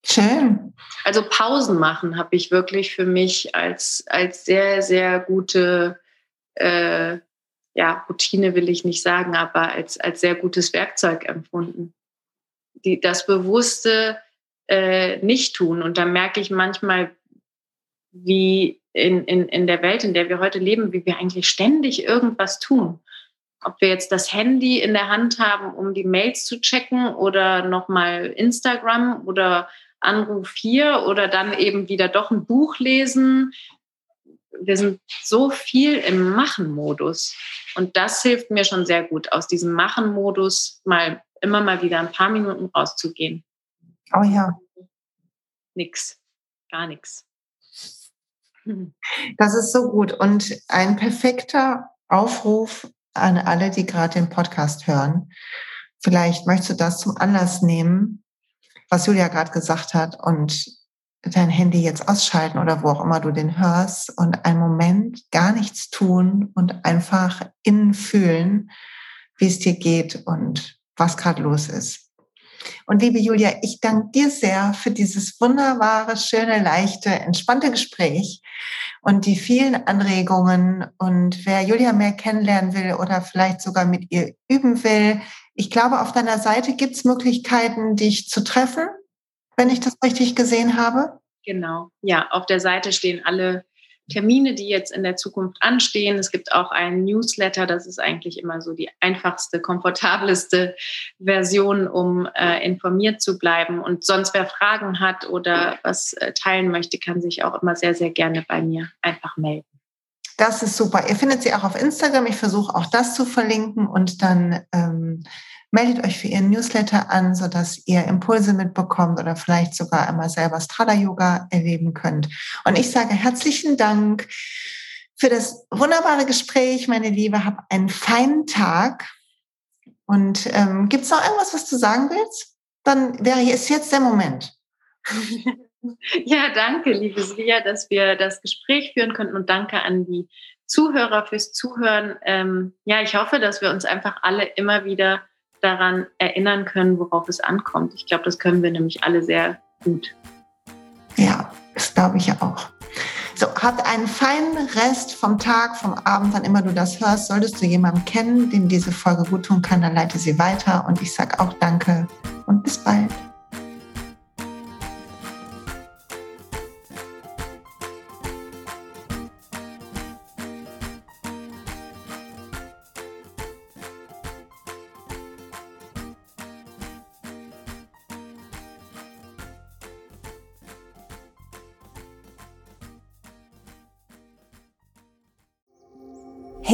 Speaker 1: Schön.
Speaker 2: Also Pausen machen habe ich wirklich für mich als, als sehr, sehr gute äh, ja, Routine will ich nicht sagen, aber als, als sehr gutes Werkzeug empfunden. Die, das bewusste äh, Nicht-Tun. Und da merke ich manchmal, wie in, in, in der Welt, in der wir heute leben, wie wir eigentlich ständig irgendwas tun. Ob wir jetzt das Handy in der Hand haben, um die Mails zu checken oder nochmal Instagram oder Anruf hier oder dann eben wieder doch ein Buch lesen. Wir sind so viel im Machen-Modus. Und das hilft mir schon sehr gut, aus diesem Machen-Modus mal immer mal wieder ein paar Minuten rauszugehen.
Speaker 1: Oh ja.
Speaker 2: Nix. Gar nichts.
Speaker 1: Das ist so gut und ein perfekter Aufruf an alle, die gerade den Podcast hören. Vielleicht möchtest du das zum Anlass nehmen, was Julia gerade gesagt hat und dein Handy jetzt ausschalten oder wo auch immer du den hörst und einen Moment gar nichts tun und einfach innen fühlen, wie es dir geht und was gerade los ist. Und liebe Julia, ich danke dir sehr für dieses wunderbare, schöne, leichte, entspannte Gespräch und die vielen Anregungen. Und wer Julia mehr kennenlernen will oder vielleicht sogar mit ihr üben will, ich glaube, auf deiner Seite gibt es Möglichkeiten, dich zu treffen, wenn ich das richtig gesehen habe.
Speaker 2: Genau, ja, auf der Seite stehen alle Termine, die jetzt in der Zukunft anstehen. Es gibt auch einen Newsletter, das ist eigentlich immer so die einfachste, komfortabelste Version, um äh, informiert zu bleiben. Und sonst, wer Fragen hat oder was äh, teilen möchte, kann sich auch immer sehr, sehr gerne bei mir einfach melden.
Speaker 1: Das ist super. Ihr findet sie auch auf Instagram. Ich versuche auch das zu verlinken und dann ähm, meldet euch für ihren Newsletter an, sodass ihr Impulse mitbekommt oder vielleicht sogar einmal selber Strada Yoga erleben könnt. Und ich sage herzlichen Dank für das wunderbare Gespräch, meine Liebe. Hab einen feinen Tag. Und ähm, gibt es noch irgendwas, was du sagen willst? Dann wäre jetzt jetzt der Moment.
Speaker 2: Ja, danke, liebe Svia, dass wir das Gespräch führen konnten und danke an die Zuhörer fürs Zuhören. Ähm, ja, ich hoffe, dass wir uns einfach alle immer wieder daran erinnern können, worauf es ankommt. Ich glaube, das können wir nämlich alle sehr gut.
Speaker 1: Ja, das glaube ich auch. So, habt einen feinen Rest vom Tag, vom Abend, wann immer du das hörst. Solltest du jemanden kennen, dem diese Folge gut tun kann, dann leite sie weiter. Und ich sage auch Danke und bis bald.